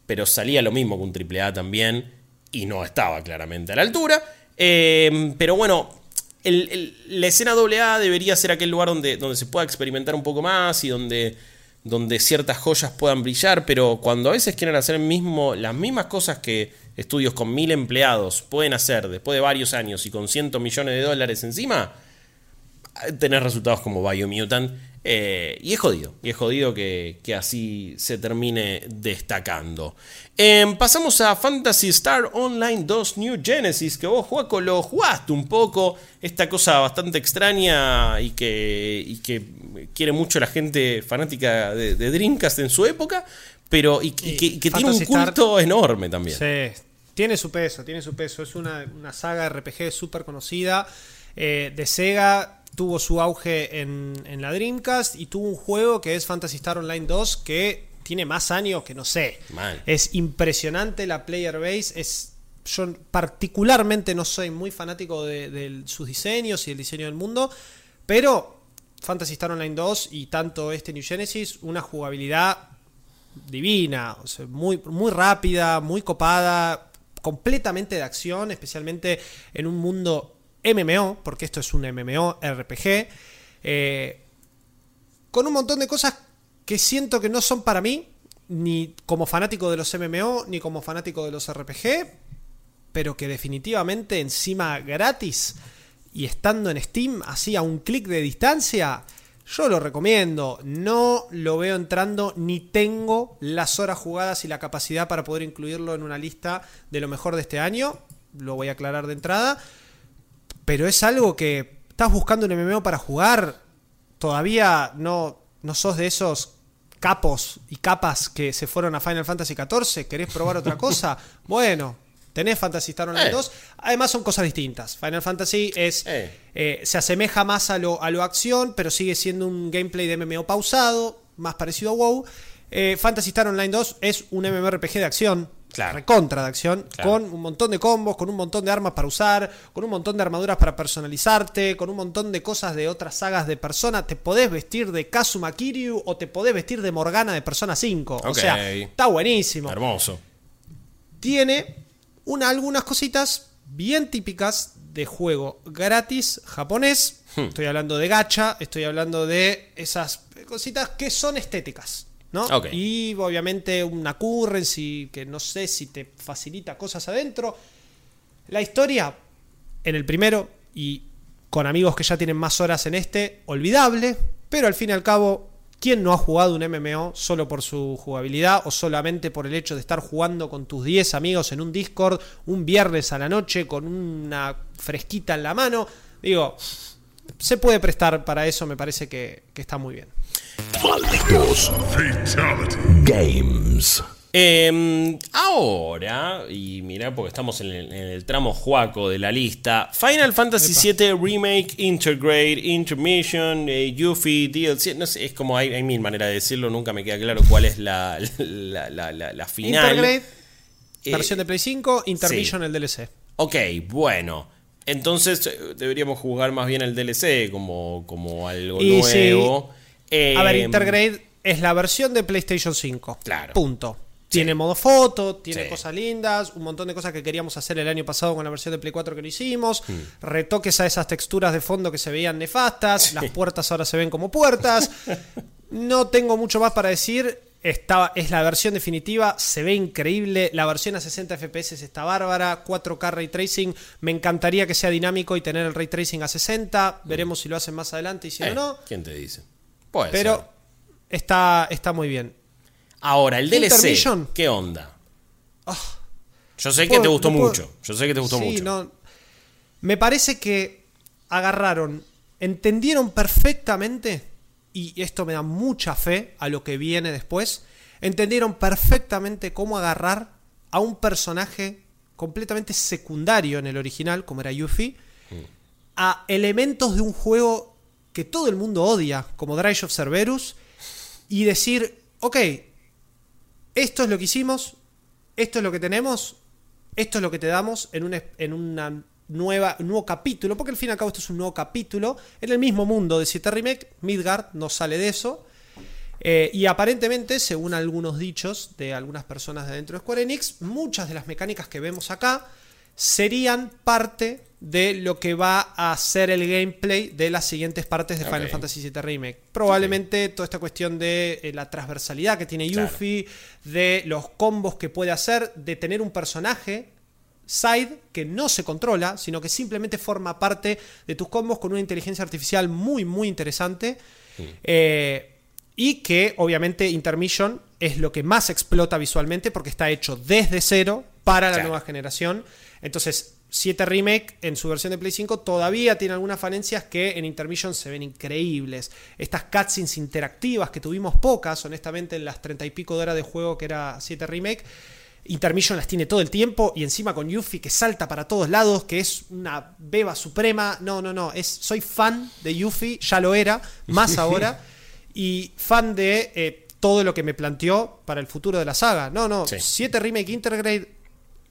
Pero salía lo mismo que un AAA también y no estaba claramente a la altura. Eh, pero bueno, la escena AA debería ser aquel lugar donde, donde se pueda experimentar un poco más y donde, donde ciertas joyas puedan brillar, pero cuando a veces quieren hacer mismo, las mismas cosas que estudios con mil empleados pueden hacer después de varios años y con cientos millones de dólares encima, tener resultados como Biomutant. Eh, y es jodido, y es jodido que, que así se termine destacando. Em, pasamos a Fantasy Star Online 2 New Genesis, que vos, Juaco, lo jugaste un poco. Esta cosa bastante extraña y que, y que quiere mucho la gente fanática de, de Dreamcast en su época, pero y, que, y que tiene un Star- culto enorme también. Sí, tiene su peso, tiene su peso. Es una, una saga RPG súper conocida. eh, de Sega tuvo su auge en, en la Dreamcast y tuvo un juego que es Fantasy Star Online 2 que tiene más años que no sé. Es impresionante la player base. Es, yo particularmente no soy muy fanático de, de sus diseños y el diseño del mundo, pero Fantasy Star Online 2 y tanto este New Genesis, una jugabilidad divina, o sea, muy, muy rápida, muy copada, completamente de acción, especialmente en un mundo MMO, porque esto es un MMO RPG, eh, con un montón de cosas que siento que no son para mí, ni como fanático de los MMO, ni como fanático de los RPG, pero que definitivamente encima gratis y estando en Steam así a un clic de distancia, yo lo recomiendo. No lo veo entrando ni tengo las horas jugadas y la capacidad para poder incluirlo en una lista de lo mejor de este año. Lo voy a aclarar de entrada. Pero es algo que estás buscando un MMO para jugar. Todavía no, no sos de esos capos y capas que se fueron a Final Fantasy XIV. ¿Querés probar otra cosa? Bueno, tenés Fantasy Star Online Eh. 2. Además son cosas distintas. Final Fantasy es Eh. eh, se asemeja más a lo, a lo acción, pero sigue siendo un gameplay de MMO pausado, más parecido a WoW. Eh, Fantasy Star Online 2 es un MMORPG de acción, Claro. recontra de acción, Claro. con un montón de combos, con un montón de armas para usar, con un montón de armaduras para personalizarte, con un montón de cosas de otras sagas de Persona. Te podés vestir de Kazuma Kiryu o te podés vestir de Morgana de Persona 5. O sea, está buenísimo Hermoso. tiene una, algunas cositas bien típicas de juego gratis japonés. Estoy hablando de gacha, estoy hablando de esas cositas que son estéticas. ¿No? Y obviamente una currency que no sé si te facilita cosas adentro. La historia en el primero y con amigos que ya tienen más horas en este, olvidable, pero al fin y al cabo, ¿quién no ha jugado un MMO solo por su jugabilidad o solamente por el hecho de estar jugando con tus 10 amigos en un Discord un viernes a la noche con una fresquita en la mano? Digo, se puede prestar para eso, me parece que, que está muy bien. Malditos Games. Eh, ahora, y mira, porque estamos en el, en el tramo juaco de la lista, Final Fantasy VII Remake, Intergrade, Intermission, eh, Yuffie, DLC, no sé, es como hay, hay mil maneras de decirlo, nunca me queda claro cuál es la, la, la- la- la final. Intergrade, Eh, versión de Play 5, Intermission el DLC. Ok, bueno. Entonces eh, deberíamos jugar más bien el DLC como, como algo Y sí. A ver, Eh, Intergrade es la versión de PlayStation 5. Claro. Punto. Tiene modo foto, tiene Sí. cosas lindas, un montón de cosas que queríamos hacer el año pasado con la versión de Play 4 que no hicimos, Hmm. retoques a esas texturas de fondo que se veían nefastas, las puertas ahora se ven como puertas. No tengo mucho más para decir. Está, es la versión definitiva, se ve increíble. La versión a 60 FPS está bárbara. 4K Ray Tracing. Me encantaría que sea dinámico y tener el Ray Tracing a 60. Veremos si lo hacen más adelante y si Eh, no. ¿Quién te dice? Puede Pero ser. está, está muy bien. Ahora, el DLC. ¿qué onda? Ah. Yo sé que te gustó puedo- mucho. Yo sé que te gustó Sí, mucho. no. Me parece que agarraron, entendieron perfectamente, y esto me da mucha fe a lo que viene después, entendieron perfectamente cómo agarrar a un personaje completamente secundario en el original, como era Yuffie, a elementos de un juego que todo el mundo odia, como Drive of Cerberus, y decir, ok, esto es lo que hicimos, esto es lo que tenemos, esto es lo que te damos en una, en una nueva, un nuevo capítulo, porque al fin y al cabo esto es un nuevo capítulo, en el mismo mundo de 7 Remake, Midgard no sale de eso, eh, y aparentemente, según algunos dichos de algunas personas de dentro de Square Enix, muchas de las mecánicas que vemos acá serían parte de lo que va a ser el gameplay de las siguientes partes de Final. Fantasy VII Remake. Probablemente toda esta cuestión de eh, la transversalidad que tiene Claro. Yuffie, de los combos que puede hacer, de tener un personaje side que no se controla, sino que simplemente forma parte de tus combos con una inteligencia artificial muy, muy interesante. Eh, y que obviamente Intermission es lo que más explota visualmente porque está hecho desde cero para la Claro. nueva generación. Entonces, 7 Remake en su versión de Play 5 todavía tiene algunas falencias que en Intermission se ven increíbles. Estas cutscenes interactivas que tuvimos pocas, honestamente, en las 30 y pico de horas de juego que era 7 Remake. Intermission las tiene todo el tiempo y encima con Yuffie que salta para todos lados, que es una beba suprema. No, no, no, es, soy fan de Yuffie, ya lo era, más ahora, y fan de eh, todo lo que me planteó para el futuro de la saga. No, no, Sí. 7 Remake Intergrade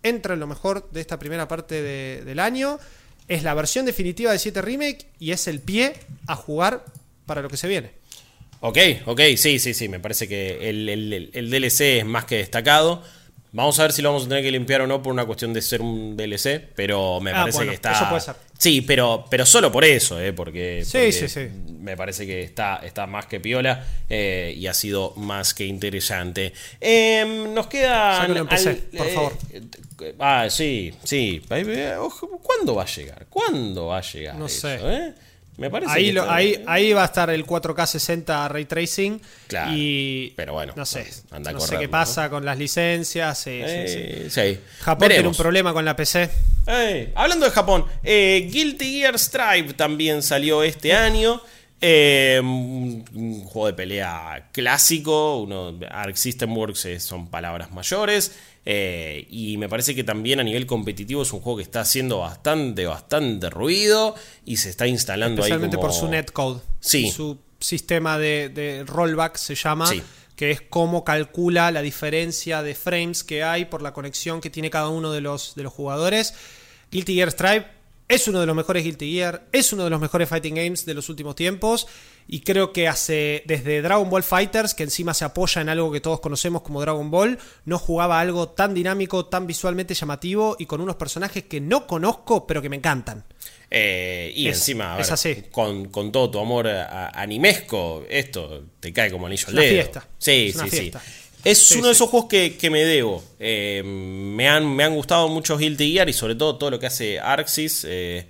entra en lo mejor de esta primera parte de- del año. Es la versión definitiva de 7 Remake y es el pie a jugar para lo que se viene. Ok, ok, sí, sí, sí. Me parece que el- el- el DLC es más que destacado. Vamos a ver si lo vamos a tener que limpiar o no por una cuestión de ser un DLC, pero me Ah, parece bueno, que está. eso puede ser. Sí, pero, pero solo por eso, ¿eh? Porque, Sí, porque sí, sí. me parece que está, está más que piola eh, y ha sido más que interesante. Em, nos queda. En PC, por favor. Ah, sí, sí. Ojo, ¿Cuándo va a llegar? ¿Cuándo va a llegar? No eso, sé. Me parece Ahí, que lo- está- ahí, ahí va a estar el 4K 60 Ray Tracing. Claro, y pero bueno, no sé. anda a no sé correrlo, qué pasa con las licencias. sí, sí, sí. Eh, sí. Japón tiene un problema con la PC. Eh, hablando de Japón, eh, Guilty Gear Strive también salió este año. Un, un juego de pelea clásico. Uno, Arc System Works son palabras mayores. Eh, y me parece que también a nivel competitivo es un juego que está haciendo bastante, bastante ruido. Y se está instalando ahí Especialmente como... por su netcode. Sí. Su sistema de, de rollback se llama. Sí. Que es cómo calcula la diferencia de frames que hay por la conexión que tiene cada uno de los, de los jugadores. Guilty Gear Strive es uno de los mejores Guilty Gear, es uno de los mejores fighting games de los últimos tiempos. Y creo que hace desde Dragon Ball Fighters, que encima se apoya en algo que todos conocemos como Dragon Ball, no jugaba algo tan dinámico, tan visualmente llamativo y con unos personajes que no conozco, pero que me encantan. Eh, y Es- encima, a ver, es así. Con, con todo tu amor a- a- animesco, esto te cae como anillo al dedo. fiesta. Sí, Es una sí, fiesta. sí. Es Sí, uno de sí. esos juegos que, que me debo. Eh, me, han, me han gustado mucho Guilty Gear y sobre todo todo lo que hace Arxis. eh,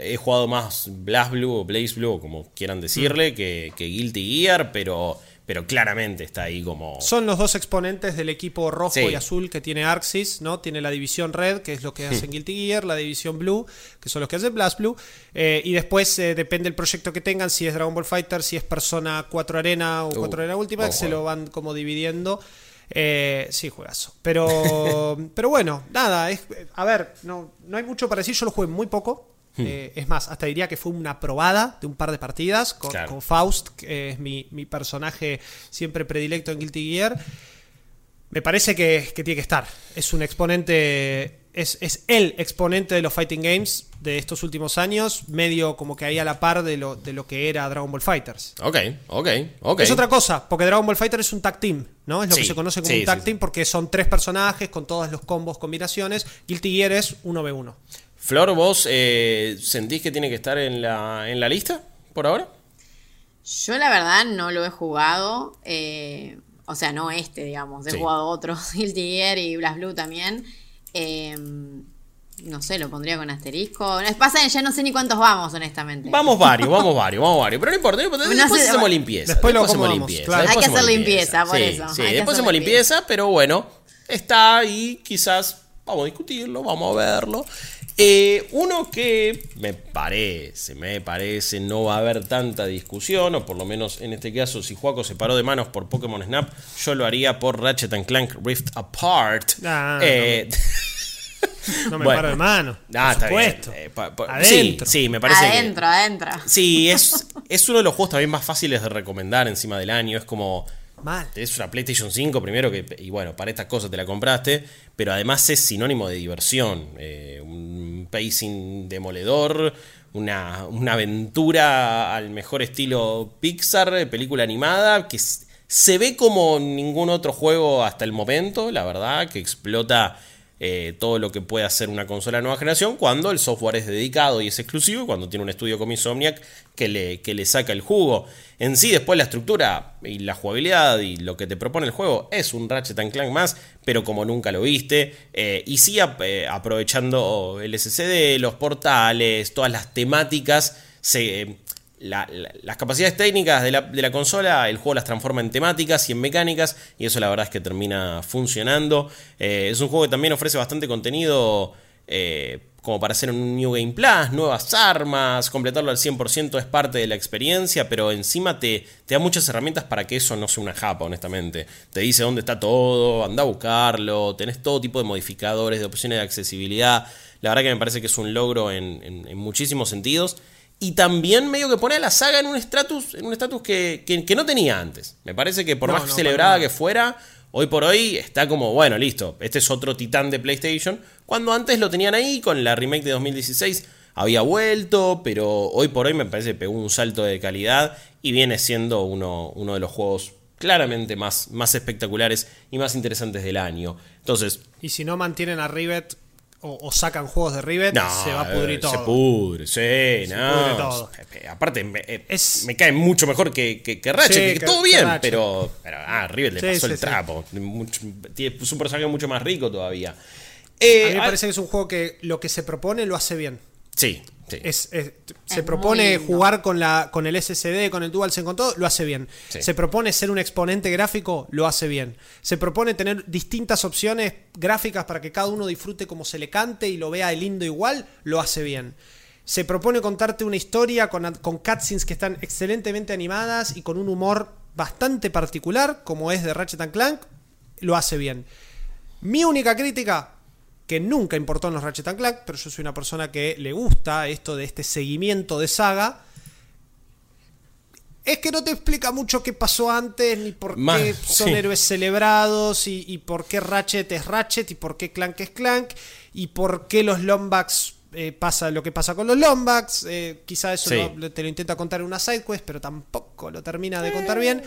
he jugado más Blast Blue o Blaze Blue, como quieran decirle, Mm. que, que Guilty Gear, pero, pero claramente está ahí como... Son los dos exponentes del equipo rojo Sí. y azul que tiene Arxis, ¿no? Tiene la división red, que es lo que hacen Guilty Gear, la división blue, que son los que hacen Blast Blue, eh, y después eh, depende del proyecto que tengan, si es Dragon Ball Fighter, si es Persona 4 Arena o 4 Arena Ultimate, buen se lo van como dividiendo. Eh, sí, juegazo. Pero, pero bueno, nada, es, a ver, no, no hay mucho para decir, yo lo jugué muy poco. Eh, es más, hasta diría que fue una probada de un par de partidas con, Claro. con Faust, que es mi, mi personaje siempre predilecto en Guilty Gear. Me parece que, que tiene que estar. Es un exponente. Es, es el exponente de los fighting games de estos últimos años, medio como que ahí a la par de lo, de lo que era Dragon Ball Fighters. Ok, ok, ok. Es otra cosa, porque Dragon Ball Fighter es un tag team, ¿no? Es lo Sí, que se conoce como sí, un tag sí, team porque son tres personajes con todos los combos, combinaciones. Guilty Gear es 1v1. Flor, ¿vos eh, sentís que tiene que estar en la, en la lista por ahora? Yo la verdad no lo he jugado. eh, O sea, no este, digamos. He Sí. jugado otros, Guilty Gear y Blast Blue también. Eh, no sé, lo pondría con asterisco. No, Pasa ya no sé ni cuántos vamos, honestamente. Vamos varios, vamos varios, vamos varios. Pero no importa, no importa. No Después sé, hacemos limpieza. después lo hacemos limpieza. claro. después Hay que hacer limpieza, por Sí, eso. Sí, Hay después hacemos limpieza. limpieza, pero bueno, está ahí, quizás vamos a discutirlo, vamos a verlo. Eh, uno que me parece, me parece, no va a haber tanta discusión, o por lo menos en este caso, si Juaco se paró de manos por Pokémon Snap, yo lo haría por Ratchet and Clank Rift Apart. Ah, Eh, No me Bueno. paro de mano. Ah, por está bien. supuesto. Eh, pa- pa- Adentro. Sí, sí, me parece que- adentro, adentro. Sí, es, es uno de los juegos también más fáciles de recomendar encima del año. Es como. Mal. Es una PlayStation 5 primero que. Y bueno, para estas cosas te la compraste. Pero además es sinónimo de diversión. eh, un pacing demoledor. Una, una aventura al mejor estilo Pixar, película animada. Que se ve como ningún otro juego hasta el momento, la verdad. Que explota eh, todo lo que puede hacer una consola de nueva generación cuando el software es dedicado y es exclusivo y cuando tiene un estudio como Insomniac que le, que le saca el jugo. En sí, después la estructura y la jugabilidad y lo que te propone el juego es un Ratchet and Clank más, pero como nunca lo viste. eh, y sí, eh, aprovechando el SSD, los portales, todas las temáticas, se, la- la- las capacidades técnicas de la, de la consola, el juego las transforma en temáticas y en mecánicas, y eso la verdad es que termina funcionando. Eh, es un juego que también ofrece bastante contenido. eh, como para hacer un New Game Plus, nuevas armas, completarlo al 100% es parte de la experiencia, pero encima te, te da muchas herramientas para que eso no sea una japa, honestamente. Te dice dónde está todo, anda a buscarlo, tenés todo tipo de modificadores, de opciones de accesibilidad. La verdad que me parece que es un logro en- en muchísimos sentidos. Y también medio que pone a la saga en un estatus en un estatus que, que- que no tenía antes. Me parece que por No, más no, celebrada que fuera, hoy por hoy está como, bueno, listo, este es otro titán de PlayStation. Cuando antes lo tenían ahí con la remake de 2016, había vuelto, pero hoy por hoy me parece que pegó un salto de calidad y viene siendo uno, uno de los juegos claramente más, más espectaculares y más interesantes del año. Entonces, Y si no mantienen a Rivet o, o sacan juegos de Rivet, no, se va a pudrir eh, todo. Se pudre, sí, no. pudre todo. Eh, Aparte, me, eh, Es- me cae mucho mejor que, que, que Ratchet, Sí, que, que- todo bien, pero, pero ah, Rivet le Sí, pasó sí, el trapo. Mucho- tiene- es un personaje mucho más rico todavía. A mí me parece que es un juego que lo que se propone lo hace bien. Sí, sí. Es, es- se propone jugar con, la, con el SSD, con el DualSense, con todo, lo hace bien. Sí. Se propone ser un exponente gráfico, lo hace bien. Se propone tener distintas opciones gráficas para que cada uno disfrute como se le cante y lo vea lindo igual, lo hace bien. Se propone contarte una historia con, con cutscenes que están excelentemente animadas y con un humor bastante particular, como es de Ratchet and Clank, lo hace bien. Mi única crítica, que nunca importó en los Ratchet and Clank, pero yo soy una persona que le gusta esto de este seguimiento de saga, es que no te explica mucho qué pasó antes, ni por qué son sí. héroes celebrados, y, y por qué Ratchet es Ratchet, y por qué Clank es Clank, y por qué los Lombax eh, pasa lo que pasa con los Lombax. Eh, quizá eso Sí. lo- te lo intenta contar en una sidequest, pero tampoco lo termina de contar bien.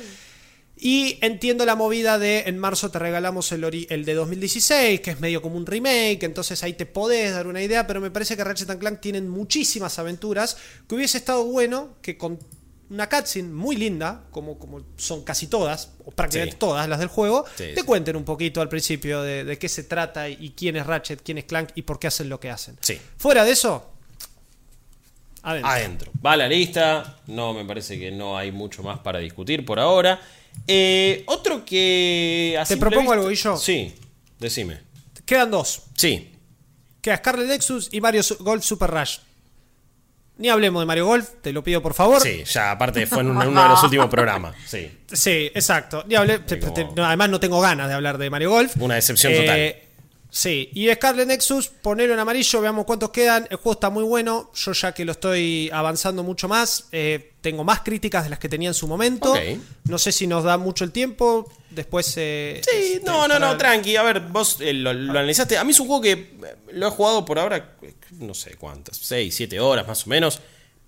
Y entiendo la movida de en marzo te regalamos el, el de 2016, que es medio como un remake, entonces ahí te podés dar una idea, pero me parece que Ratchet Clank tienen muchísimas aventuras, que hubiese estado bueno que con una cutscene muy linda, como, como son casi todas, o prácticamente Sí. todas las del juego, Sí, te sí. cuenten un poquito al principio de, de qué se trata y quién es Ratchet, quién es Clank y por qué hacen lo que hacen. Sí. Fuera de eso, adentro. Adentro. Va a la lista. No, me parece que no hay mucho más para discutir por ahora. Eh, otro que. Te propongo algo, Guillo. Sí, decime. Quedan dos. Sí. Queda Scarlet Nexus y Mario Golf Super Rush. Ni hablemos de Mario Golf, te lo pido por favor. Sí, ya aparte fue en un- en uno de los últimos programas. Sí. Sí, exacto. Ni hable- te- como- además no tengo ganas de hablar de Mario Golf. Una decepción Eh, total. Sí, y Scarlet Nexus, ponerlo en amarillo, veamos cuántos quedan. El juego está muy bueno. Yo ya que lo estoy avanzando mucho más, eh, tengo más críticas de las que tenía en su momento. No sé si nos da mucho el tiempo. Después... eh, Sí, este, no, no, no, tranqui. A ver, vos eh, lo, lo analizaste. A mí es un juego que lo he jugado por ahora, no sé cuántas, 6, 7 horas más o menos.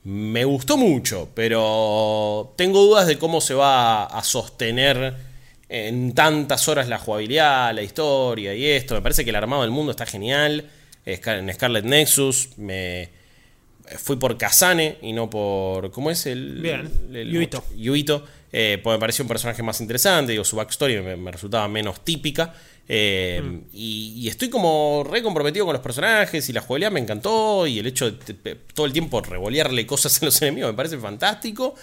Me gustó mucho, pero tengo dudas de cómo se va a sostener en tantas horas la jugabilidad, la historia y esto. Me parece que el armado del mundo está genial. En Scarlet Nexus me fui por Kazane y no por. ¿Cómo es el? Bien, el- Yuito. Yuito. eh, porque me pareció un personaje más interesante, digo, su backstory me, me resultaba menos típica. eh, Mm. y, y estoy como re comprometido con los personajes y la jugabilidad me encantó y el hecho de te- todo el tiempo revolearle cosas a los enemigos me parece fantástico.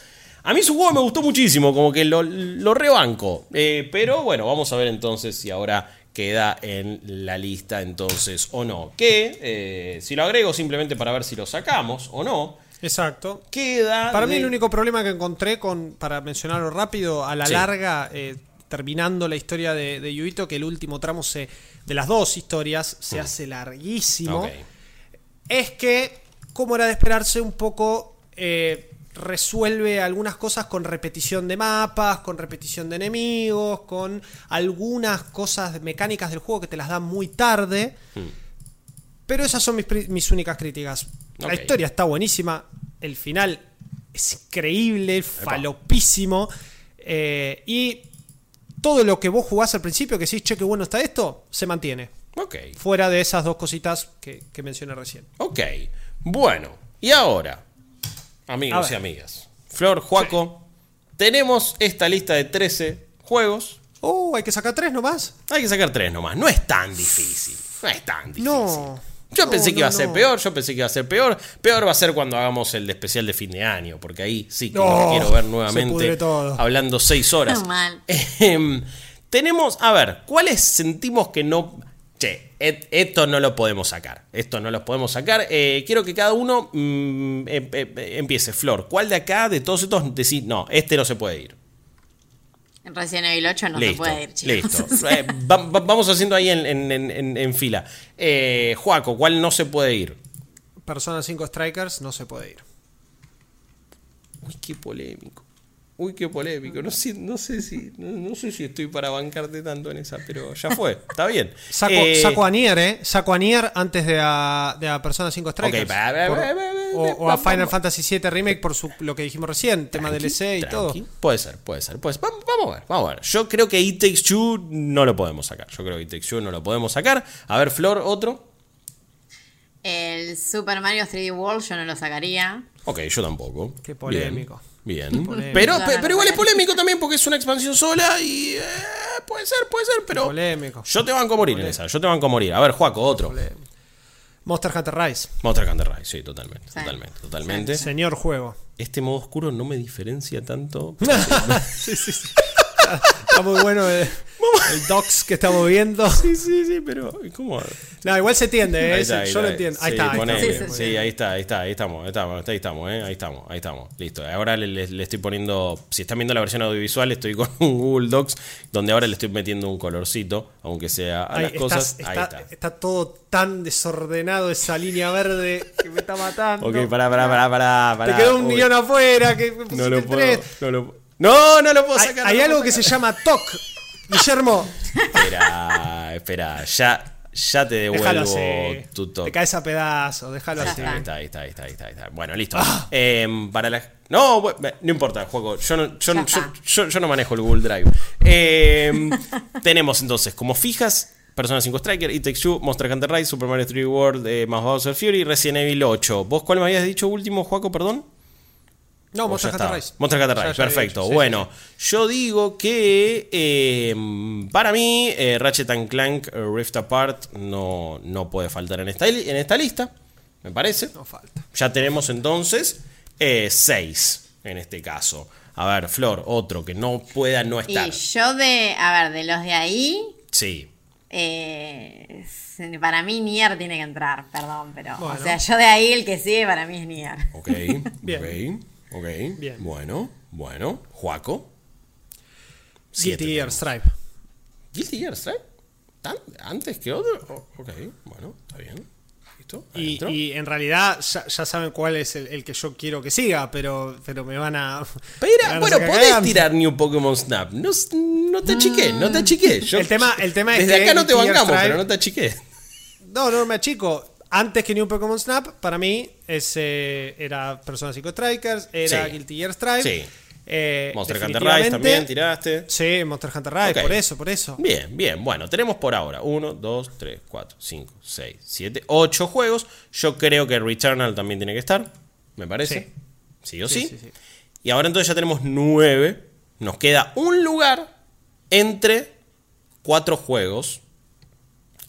A mí su juego me gustó muchísimo, como que lo, lo rebanco. Eh, pero bueno, vamos a ver entonces si ahora queda en la lista entonces o no. Que eh, si lo agrego simplemente para ver si lo sacamos o no, Exacto. queda... Para mí el único problema que encontré con, para mencionarlo rápido, a la Sí. larga, eh, terminando la historia de, de Yuito, que el último tramo se, de las dos historias se hace larguísimo, Mm. Es que, como era de esperarse, un poco eh, resuelve algunas cosas con repetición de mapas, con repetición de enemigos, con algunas cosas mecánicas del juego que te las dan muy tarde. Hmm. Pero esas son mis, mis únicas críticas. La historia está buenísima. El final es increíble, falopísimo. eh, y todo lo que vos jugás al principio, que decís, che, qué bueno está esto, se mantiene. Ok. Fuera de esas dos cositas que, que mencioné recién. Ok. Bueno, y ahora, amigos y amigas, Flor, Juaco, tenemos esta lista de 13 juegos. Oh, hay que sacar tres nomás. Hay que sacar tres nomás. No es tan difícil. No es tan difícil. No. Yo No, pensé que no, iba a ser no. peor, yo pensé que iba a ser peor. Peor va a ser cuando hagamos el de especial de fin de año, porque ahí sí que quiero ver nuevamente hablando seis horas. Mal. Em, tenemos, a ver, ¿cuáles sentimos que no... Che, et- esto no lo podemos sacar. Esto no lo podemos sacar. Eh, quiero que cada uno mm, em- em- empiece. Flor, ¿cuál de acá, de todos estos, decís, no, este no se puede ir? En Resident Evil 8 no listo, se puede ir, chicos. listo. Eh, va- va- vamos haciendo ahí en, en- en- en- en fila. Eh, Juaco, ¿cuál no se puede ir? Persona 5 Strikers no se puede ir. Uy, qué polémico. Uy, qué polémico. No sé, no sé si, no, no sé si estoy para bancarte tanto en esa, pero ya fue. Está bien. Saco, Eh, saco a Nier, ¿eh? Saco a Nier antes de a, de a Persona 5 Strikers. Por- o, o a Final. Fantasy VII Remake por su, lo que dijimos recién, tema tranqui, DLC y tranqui. todo. Puede ser, puede ser. Puede ser. Va- Vamos a ver, vamos a ver. Yo creo que It Takes Two no lo podemos sacar. Yo creo que It Takes Two no lo podemos sacar. A ver, Flor, otro. El Super Mario 3D World yo no lo sacaría. Ok, yo tampoco. Qué polémico. Bien. Bien. Pero, pero igual es polémico también porque es una expansión sola y eh, puede ser, puede ser, pero Polémico. yo te banco a morir en esa. Yo te banco a morir. A ver, Juaco, otro. Monster Hunter Rise. Monster Hunter Rise, sí, totalmente, Sí. totalmente, totalmente. Señor juego. Este modo oscuro no me diferencia tanto. sí, sí, sí. Está muy bueno el, el docs que estamos viendo. Sí, sí, sí, pero ¿cómo? No, igual se entiende, ¿eh? Ahí está, ahí yo lo entiendo. Ahí Sí, está, ahí está. Sí, ahí está, ahí está, ahí estamos, ahí estamos, ahí estamos, ¿eh? ahí estamos, ahí estamos, listo. Ahora le, le- le estoy poniendo, si están viendo la versión audiovisual, estoy con un Google Docs donde ahora le estoy metiendo un colorcito, aunque sea a Ahí las cosas. estás- ahí está, está. está todo tan desordenado esa línea verde que me está matando. Ok, pará, pará, pará, pará. Te quedó un Uy, guion afuera que me No lo puedo, tres. no lo puedo. No, no lo puedo Hay, sacar. hay no algo que se llama TOC. Guillermo, Espera, espera, ya, ya te devuelvo tu toque. Te caes a pedazos, déjalo así. está. Ahí está, ahí está, ahí está, ahí está. Bueno, listo. Eh, para la... No, no importa, juego. Yo no, yo, Ya yo, está. yo- yo no manejo el Google Drive. Eh, tenemos entonces como fijas Persona 5 Striker, It Takes Two, Monster Hunter Rise, Super Mario 3D World, eh, más Bowser Fury, Resident Evil 8. ¿Vos cuál me habías dicho último, Juaco, perdón? No, ¿O Monster Hunter? Rise. Monster Hunter Rise, perfecto. sí, bueno, sí, yo digo que eh, para mí eh, Ratchet and Clank eh, Rift Apart no, no puede faltar en esta, en esta lista, me parece. No falta. Ya tenemos entonces 6 en este caso. A ver, Flor, otro que no pueda no estar. Y yo de, a ver, de los de ahí, Sí. eh, para mí Nier tiene que entrar, perdón, pero, Bueno. o sea, yo de ahí el que sigue para mí es Nier. Ok. Bien. Ok. Ok. Bien. Bueno, bueno. Juaco. Guilty Gear. Stripe. Guilty Gear Stripe. ¿Tan- ¿Antes que otro? Oh, ok, bueno, está bien. Listo. Y, en realidad ya, ya saben cuál es el, el que yo quiero que siga, pero, pero me van a. me Pero, van a bueno, podés cagando. tirar New Pokémon Snap. No, no te achiqué, no te achiqué. Yo- El tema- el tema es Desde que acá no te bancamos, Stripe- pero no te achiqué. No, no me achico. Antes que New Pokémon Snap, para mí es, eh, era Persona 5 Strikers, era Sí. Guilty Gear Stripe. Sí. eh, Monster Hunter Rise también tiraste. Sí, Monster Hunter Rise, Ok. por eso, por eso. Bien, bien. Bueno, tenemos por ahora 1, 2, 3, 4, 5, 6, 7, 8 juegos. Yo creo que Returnal también tiene que estar. Me parece. Sí, o sí. Sí, sí, sí. Y ahora entonces ya tenemos 9 nos queda un lugar entre cuatro juegos,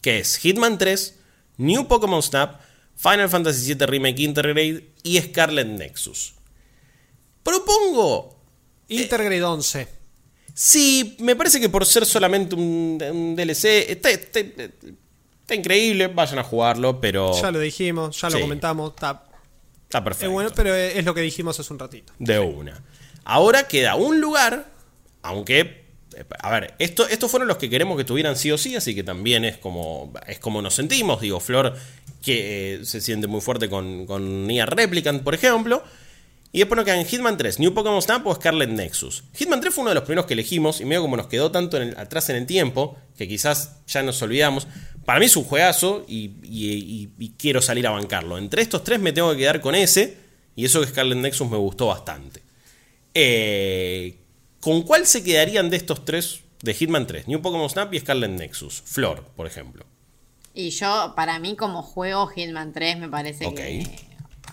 que es Hitman 3, New Pokémon Snap, Final Fantasy VII Remake Intergrade y Scarlet Nexus. Propongo Intergrade 11. Sí, me parece que por ser solamente un, un DLC, está, está- está increíble, vayan a jugarlo, pero Ya lo dijimos, ya lo Sí. comentamos. Está, está es perfecto. bueno, pero es lo que dijimos hace un ratito. De una. Ahora queda un lugar, aunque, eh, a ver, esto, estos fueron los que queremos que tuvieran sí o sí, así que también es como, es como nos sentimos. Digo, Flor que eh, se siente muy fuerte con, con Nier Replicant, por ejemplo. Y después nos quedan Hitman 3, New Pokémon Snap o Scarlet Nexus. Hitman 3 fue uno de los primeros que elegimos y medio como nos quedó tanto atrás en el tiempo que quizás ya nos olvidamos. Para mí es un juegazo y, y- y- y quiero salir a bancarlo. Entre estos tres me tengo que quedar con ese y eso que Scarlet Nexus me gustó bastante. Eh, ¿Con cuál se quedarían de estos tres? De Hitman 3, New Pokémon Snap y Scarlet Nexus. Flor, por ejemplo. Y yo, para mí, como juego, Hitman 3 me parece Ok. que.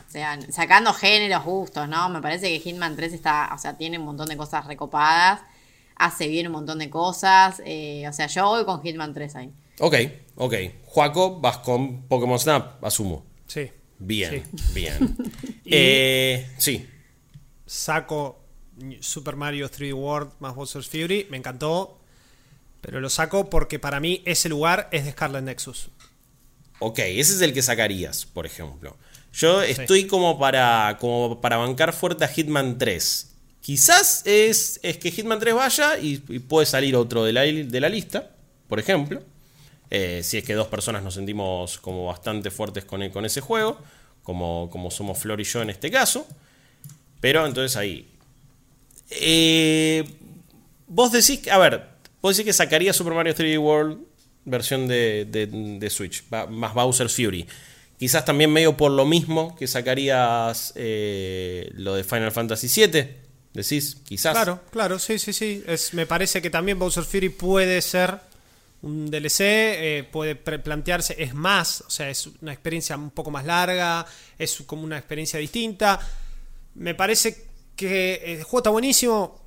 O sea, sacando géneros, gustos, ¿no? Me parece que Hitman 3 está. O sea, tiene un montón de cosas recopadas. Hace bien un montón de cosas. eh, o sea, yo voy con Hitman 3 ahí. Ok, ok. Juaco, vas con Pokémon Snap, asumo. Sí. Bien, Sí. bien. Eh, sí, Saco Super Mario 3D World más Bowser's Fury. Me encantó. Pero lo saco porque para mí ese lugar es de Scarlet Nexus. ok, ese es el que sacarías, por ejemplo. Yo estoy como para, como para bancar fuerte a Hitman 3. Quizás es, es que Hitman 3 vaya y, y puede salir otro de la, de la lista, por ejemplo. Eh, si es que dos personas nos sentimos como bastante fuertes con, con ese juego, como, como somos Flor y yo en este caso. Pero entonces ahí. Eh, vos decís, que- a ver, vos decís que sacaría Super Mario 3D World versión de, de- Switch, más Bowser's Fury. Quizás también medio por lo mismo que sacarías eh, lo de Final Fantasy VII, decís, quizás. Claro, claro, sí, sí, sí. Es, me parece que también Bowser Fury puede ser un DLC, eh, puede plantearse, es más, o sea, es una experiencia un poco más larga, es como una experiencia distinta. Me parece que el juego está buenísimo.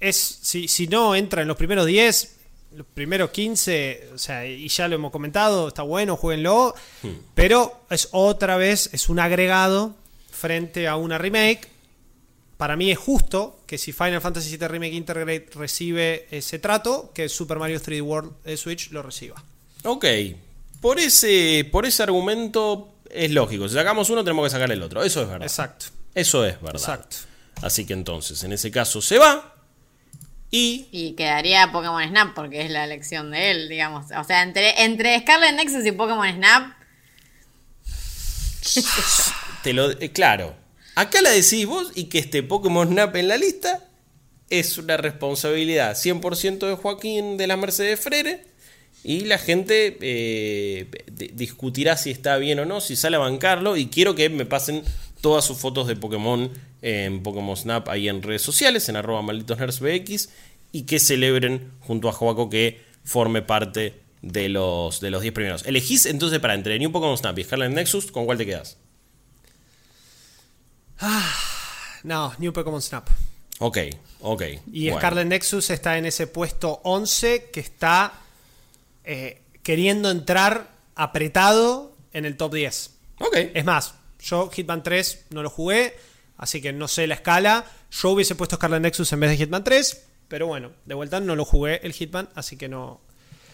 Es, si, si no entra en los primeros 10, los primeros 15, o sea, y ya lo hemos comentado, está bueno, jueguenlo. Pero es otra vez, es un agregado frente a una remake para mí es justo que si Final Fantasy VII Remake Intergrade recibe ese trato, que Super Mario 3D World de Switch lo reciba. Ok, por ese, por ese argumento es lógico. Si sacamos uno, tenemos que sacar el otro. Eso es verdad. Exacto. Eso es verdad. Exacto. Así que entonces, en ese caso se va. Y Y quedaría Pokémon Snap porque es la elección de él, digamos. O sea, entre, entre Scarlet Nexus y Pokémon Snap, te lo. eh, claro. Acá la decís vos y que este Pokémon Snap en la lista es una responsabilidad 100% de Joaquín de la Mercedes Frere. Y la gente eh, di- discutirá si está bien o no, si sale a bancarlo. Y quiero que me pasen todas sus fotos de Pokémon en Pokémon Snap ahí en redes sociales, en arroba malditosnerdsbx. Y que celebren junto a Joaco que forme parte de los, de los 10 primeros. Elegís entonces para entre New Pokémon Snap y Scarlet Nexus, ¿con cuál te quedas? No, New Pokémon Snap. Ok, ok. Y bueno. Scarlet Nexus está en ese puesto 11 que está eh, queriendo entrar apretado en el top 10. Ok. Es más, yo Hitman 3 no lo jugué, así que no sé la escala. Yo hubiese puesto Scarlet Nexus en vez de Hitman 3, pero bueno, de vuelta no lo jugué el Hitman, así que no.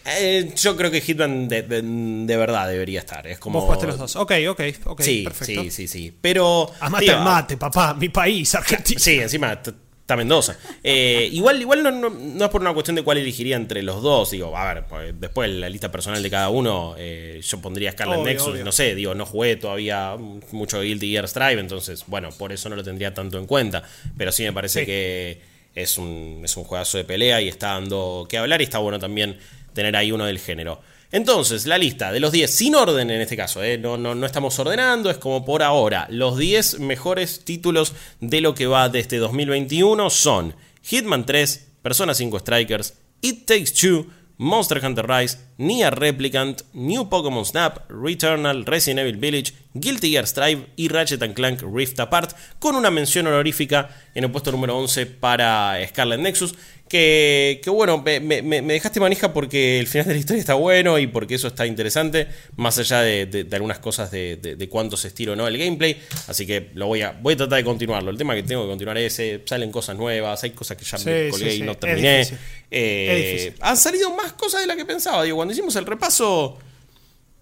Eh, yo creo que Hitman de, de- de verdad debería estar. Es como. Vos jugaste los dos. Ok, ok, ok. sí, perfecto. sí, sí, sí. Pero. Amate el mate, papá, mi país, Argentina. Sí, encima está Mendoza. Eh, igual igual no, no- no es por una cuestión de cuál elegiría entre los dos. Digo, a ver, pues, después la lista personal de cada uno, eh, yo pondría Scarlet Obvio, Nexus. obvio. No sé, digo, no jugué todavía mucho Guilty Gear Strive, entonces, bueno, por eso no lo tendría tanto en cuenta. Pero sí me parece Sí. que es un, es un juegazo de pelea y está dando que hablar y está bueno también tener ahí uno del género. Entonces, la lista de los 10, sin orden en este caso, ¿eh? no, no, no estamos ordenando, es como por ahora. Los 10 mejores títulos de lo que va de este 2021 son Hitman 3, Persona 5 Strikers, It Takes Two, Monster Hunter Rise, Nier Replicant, New Pokémon Snap, Returnal, Resident Evil Village, Guilty Gear Strive y Ratchet Clank Rift Apart, con una mención honorífica en el puesto número 11 para Scarlet Nexus. Que, que bueno, me, me- me dejaste manija porque el final de la historia está bueno y porque eso está interesante, más allá de, de- de algunas cosas de, cuánto se estira o no el gameplay. Así que lo voy a, voy a tratar de continuarlo. El tema que tengo que continuar es, salen cosas nuevas, hay cosas que ya Sí, me colgué sí, y no terminé. Eh. Han salido más cosas de las que pensaba. Digo, cuando hicimos el repaso,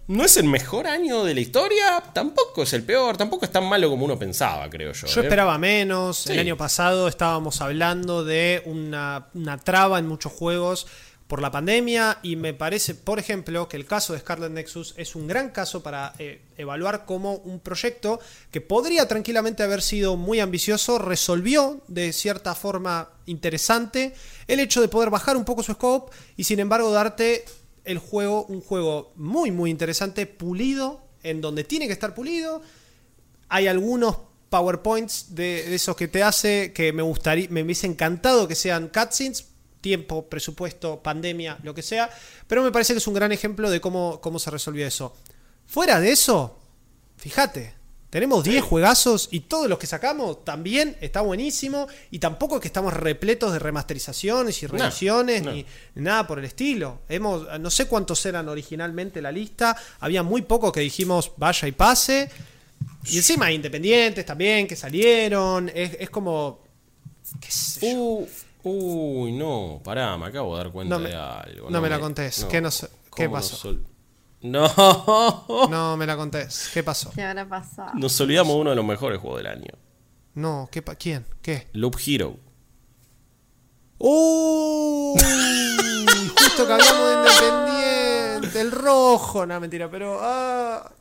no es el mejor año de la historia, tampoco es el peor, tampoco es tan malo como uno pensaba, creo yo. Yo ¿eh? esperaba menos. Sí. El año pasado estábamos hablando de una, una traba en muchos juegos por la pandemia y me parece, por ejemplo, que el caso de Scarlet Nexus es un gran caso para eh, evaluar cómo un proyecto que podría tranquilamente haber sido muy ambicioso resolvió de cierta forma interesante el hecho de poder bajar un poco su scope y sin embargo darte el juego, un juego muy muy interesante, pulido, en donde tiene que estar pulido, hay algunos PowerPoints de, de esos que te hace que me gustaría, me hubiese encantado que sean cutscenes, tiempo, presupuesto, pandemia, lo que sea, pero me parece que es un gran ejemplo de cómo, cómo se resolvió eso. Fuera de eso, fíjate, tenemos 10 juegazos y todos los que sacamos también está buenísimo y tampoco es que estamos repletos de remasterizaciones y revisiones no. ni nada por el estilo. Hemos, no sé cuántos eran originalmente la lista, había muy pocos que dijimos vaya y pase. Y encima hay independientes también que salieron. Es, es como. ¿Qué sé yo? Uh, uy, no, pará, me acabo de dar cuenta No me- de algo. no me la contés, ¿qué no sé- qué ¿cómo pasó? nos No, No me la contés. ¿Qué pasó? ¿Qué habrá pasado? nos olvidamos de uno de los mejores juegos del año. No, ¿qué pa- ¿quién? ¿Qué? Loop Hero. ¡Uh! Justo que hablamos de Independiente. El rojo. No, mentira, pero. ah,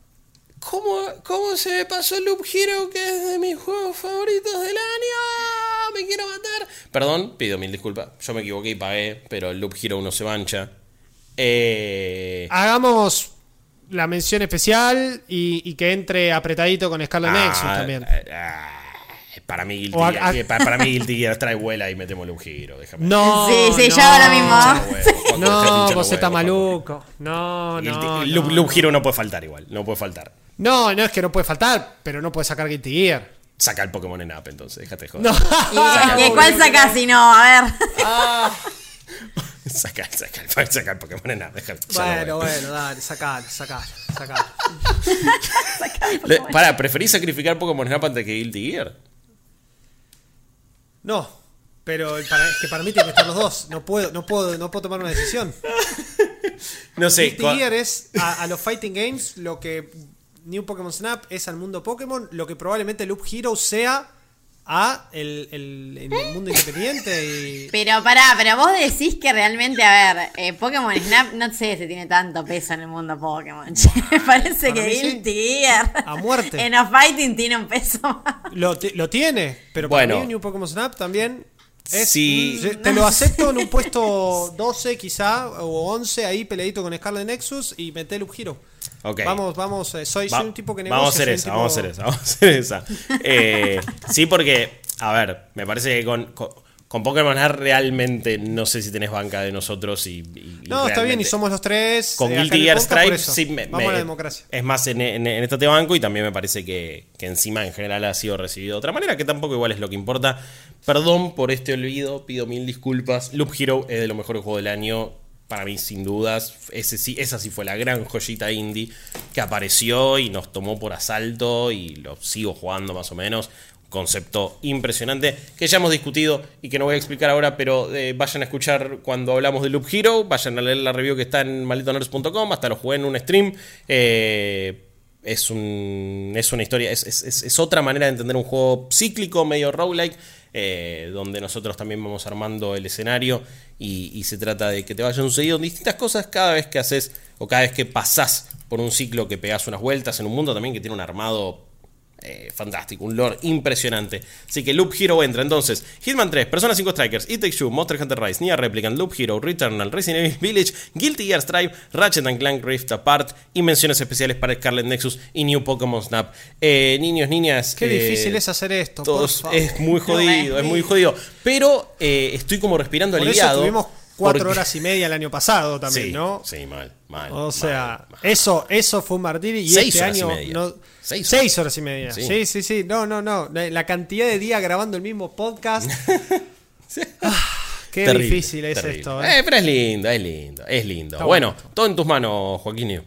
¿Cómo, ¿Cómo se me pasó Loop Hero, que es de mis juegos favoritos del año? Me quiero matar. Perdón, pido mil disculpas. Yo me equivoqué y pagué, pero el Loop Hero no se mancha. Eh, Hagamos la mención especial y, y que entre apretadito con Scarlet Nexus ah, también. ah, para mí Guilty a- a- eh, para, para mí Guilty Gear trae vuela y metemos Loop Hero. Déjame. No. Sí, sí, no, yo ahora mismo. No, vos estás maluco. No, Guilty- no. Loop, no. Loop Hero no puede faltar igual, no puede faltar. No, no es que no puede faltar, pero no puede sacar Guilty Gear. Saca el Pokémon en app entonces, déjate de joder. No. ¿Y, y cuál sacás si no? A ver. saca, saca, el, saca el Pokémon en ya Bueno, bueno, dale, sacalo, sacalo. Le- Pará, ¿preferís sacrificar Pokémon Snap antes que Guilty Gear? No, pero para- es que para mí tienen que estar los dos. No puedo, no puedo, no puedo tomar una decisión. No sé. Guilty Gear es a, a los fighting games lo que New Pokémon Snap es al mundo Pokémon, lo que probablemente Loop Hero sea a el, el- mundo independiente y Pero pará, pero vos decís que realmente, a ver, eh, Pokémon Snap no sé si tiene tanto peso en el mundo Pokémon. Me parece Para que. Guilty Gear A muerte. en los fighting tiene un peso más. lo, lo tiene, pero Bueno. para mí New Pokémon Snap también es, Sí. Te lo acepto en un puesto 12 quizá o 11 ahí peleadito con Scarlet Nexus y mete Loop Hero. Vamos, vamos, eh, soy, Va- soy un tipo que negocia. vamos a hacer esa, tipo- vamos a hacer esa, vamos a hacer esa. Eh, sí, porque, a ver, me parece que con, con, con Pokémon Snap realmente no sé si tenés banca de nosotros y. No, está bien, y somos los tres. Con eh, Guilty Gear Stripe, sí, me- Vamos me- a la democracia. Es más, en, en, en esto te banco y también me parece que, que encima en general ha sido recibido de otra manera, que tampoco igual es lo que importa. Perdón por este olvido, pido mil disculpas. Loop Hero es de los mejores juegos del año. Para mí, sin dudas, ese sí, esa sí fue la gran joyita indie que apareció y nos tomó por asalto y lo sigo jugando más o menos. Concepto impresionante que ya hemos discutido y que no voy a explicar ahora, pero eh, vayan a escuchar cuando hablamos de Loop Hero, vayan a leer la review que está en malditonerds.com, hasta lo jugué en un stream. Eh, es, un, es una historia, es, es- es- otra manera de entender un juego cíclico, medio roguelike, eh, donde nosotros también vamos armando el escenario y, y se trata de que te vayan sucediendo distintas cosas cada vez que haces o cada vez que pasás por un ciclo que pegas unas vueltas en un mundo también que tiene un armado eh, fantástico, un lore impresionante. Así que Loop Hero entra entonces. Hitman 3, Persona 5 Strikers, It Takes Two, Monster Hunter Rise, Nier Replicant, Loop Hero, Returnal, Resident Evil Village, Guilty Gear Strive, Ratchet and Clank Rift Apart y menciones especiales para Scarlet Nexus y New Pokémon Snap. Eh, niños, niñas. Qué eh, difícil es hacer esto. por todos- favor. es muy jodido, es muy jodido. Pero eh, estoy como respirando Por eso aliviado. tuvimos cuatro Porque- horas y media el año pasado también, sí, ¿no? Sí, mal, mal. O sea, mal. eso, eso fue un martirio y Seis este horas y año media. no- Seis seis, horas. y media. Sí. Sí. sí, sí, No, no, no. La, la cantidad de días grabando el mismo podcast. Ah, qué Terrible, difícil es terrible. esto. ¿eh? Eh, pero es lindo, es lindo, es lindo. Está bueno, bueno. todo en tus manos, Joaquín.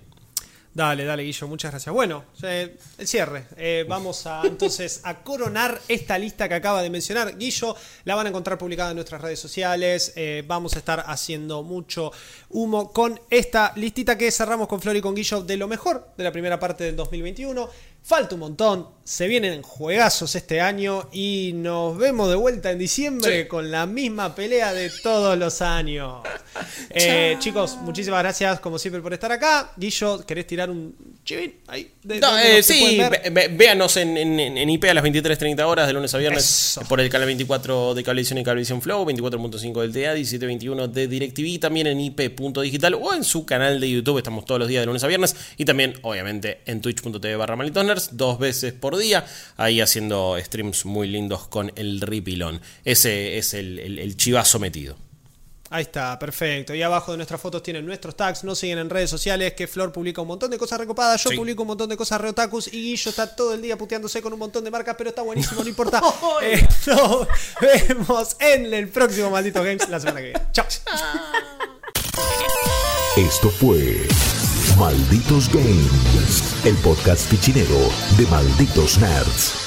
Dale, dale, Guillo, muchas gracias. Bueno, eh, el cierre. Eh, vamos a entonces a coronar esta lista que acaba de mencionar. Guillo, la van a encontrar publicada en nuestras redes sociales. Eh, vamos a estar haciendo mucho humo con esta listita que cerramos con Flor y con Guillo de lo mejor de la primera parte del 2021. Falta un montón, se vienen juegazos este año y nos vemos de vuelta en diciembre Sí. con la misma pelea de todos los años. Eh, chicos, muchísimas gracias como siempre por estar acá. Guillo, ¿querés tirar un chivín ahí? De, No, eh, sí, ve- véanos en, en- en IP a las 23.30 horas de lunes a viernes Eso. por el canal 24 de Cablevisión y Cablevisión Flow, 24.5 del TA, 17.21 de DirecTV, también en IP.digital o en su canal de YouTube, estamos todos los días de lunes a viernes y también obviamente en twitch.tv barra dos veces por día, ahí haciendo streams muy lindos con el ripilón. Ese es el, el- el chivazo metido. Ahí está, perfecto. Y abajo de nuestras fotos tienen nuestros tags. Nos siguen en redes sociales que Flor publica un montón de cosas recopadas. Yo Sí. publico un montón de cosas reotakus. Y Guillo está todo el día puteándose con un montón de marcas, pero está buenísimo, no importa. Eh, nos vemos en el próximo Maldito Games la semana que viene. Chao. Esto fue Malditos Games, el podcast fichinero de Malditos Nerds.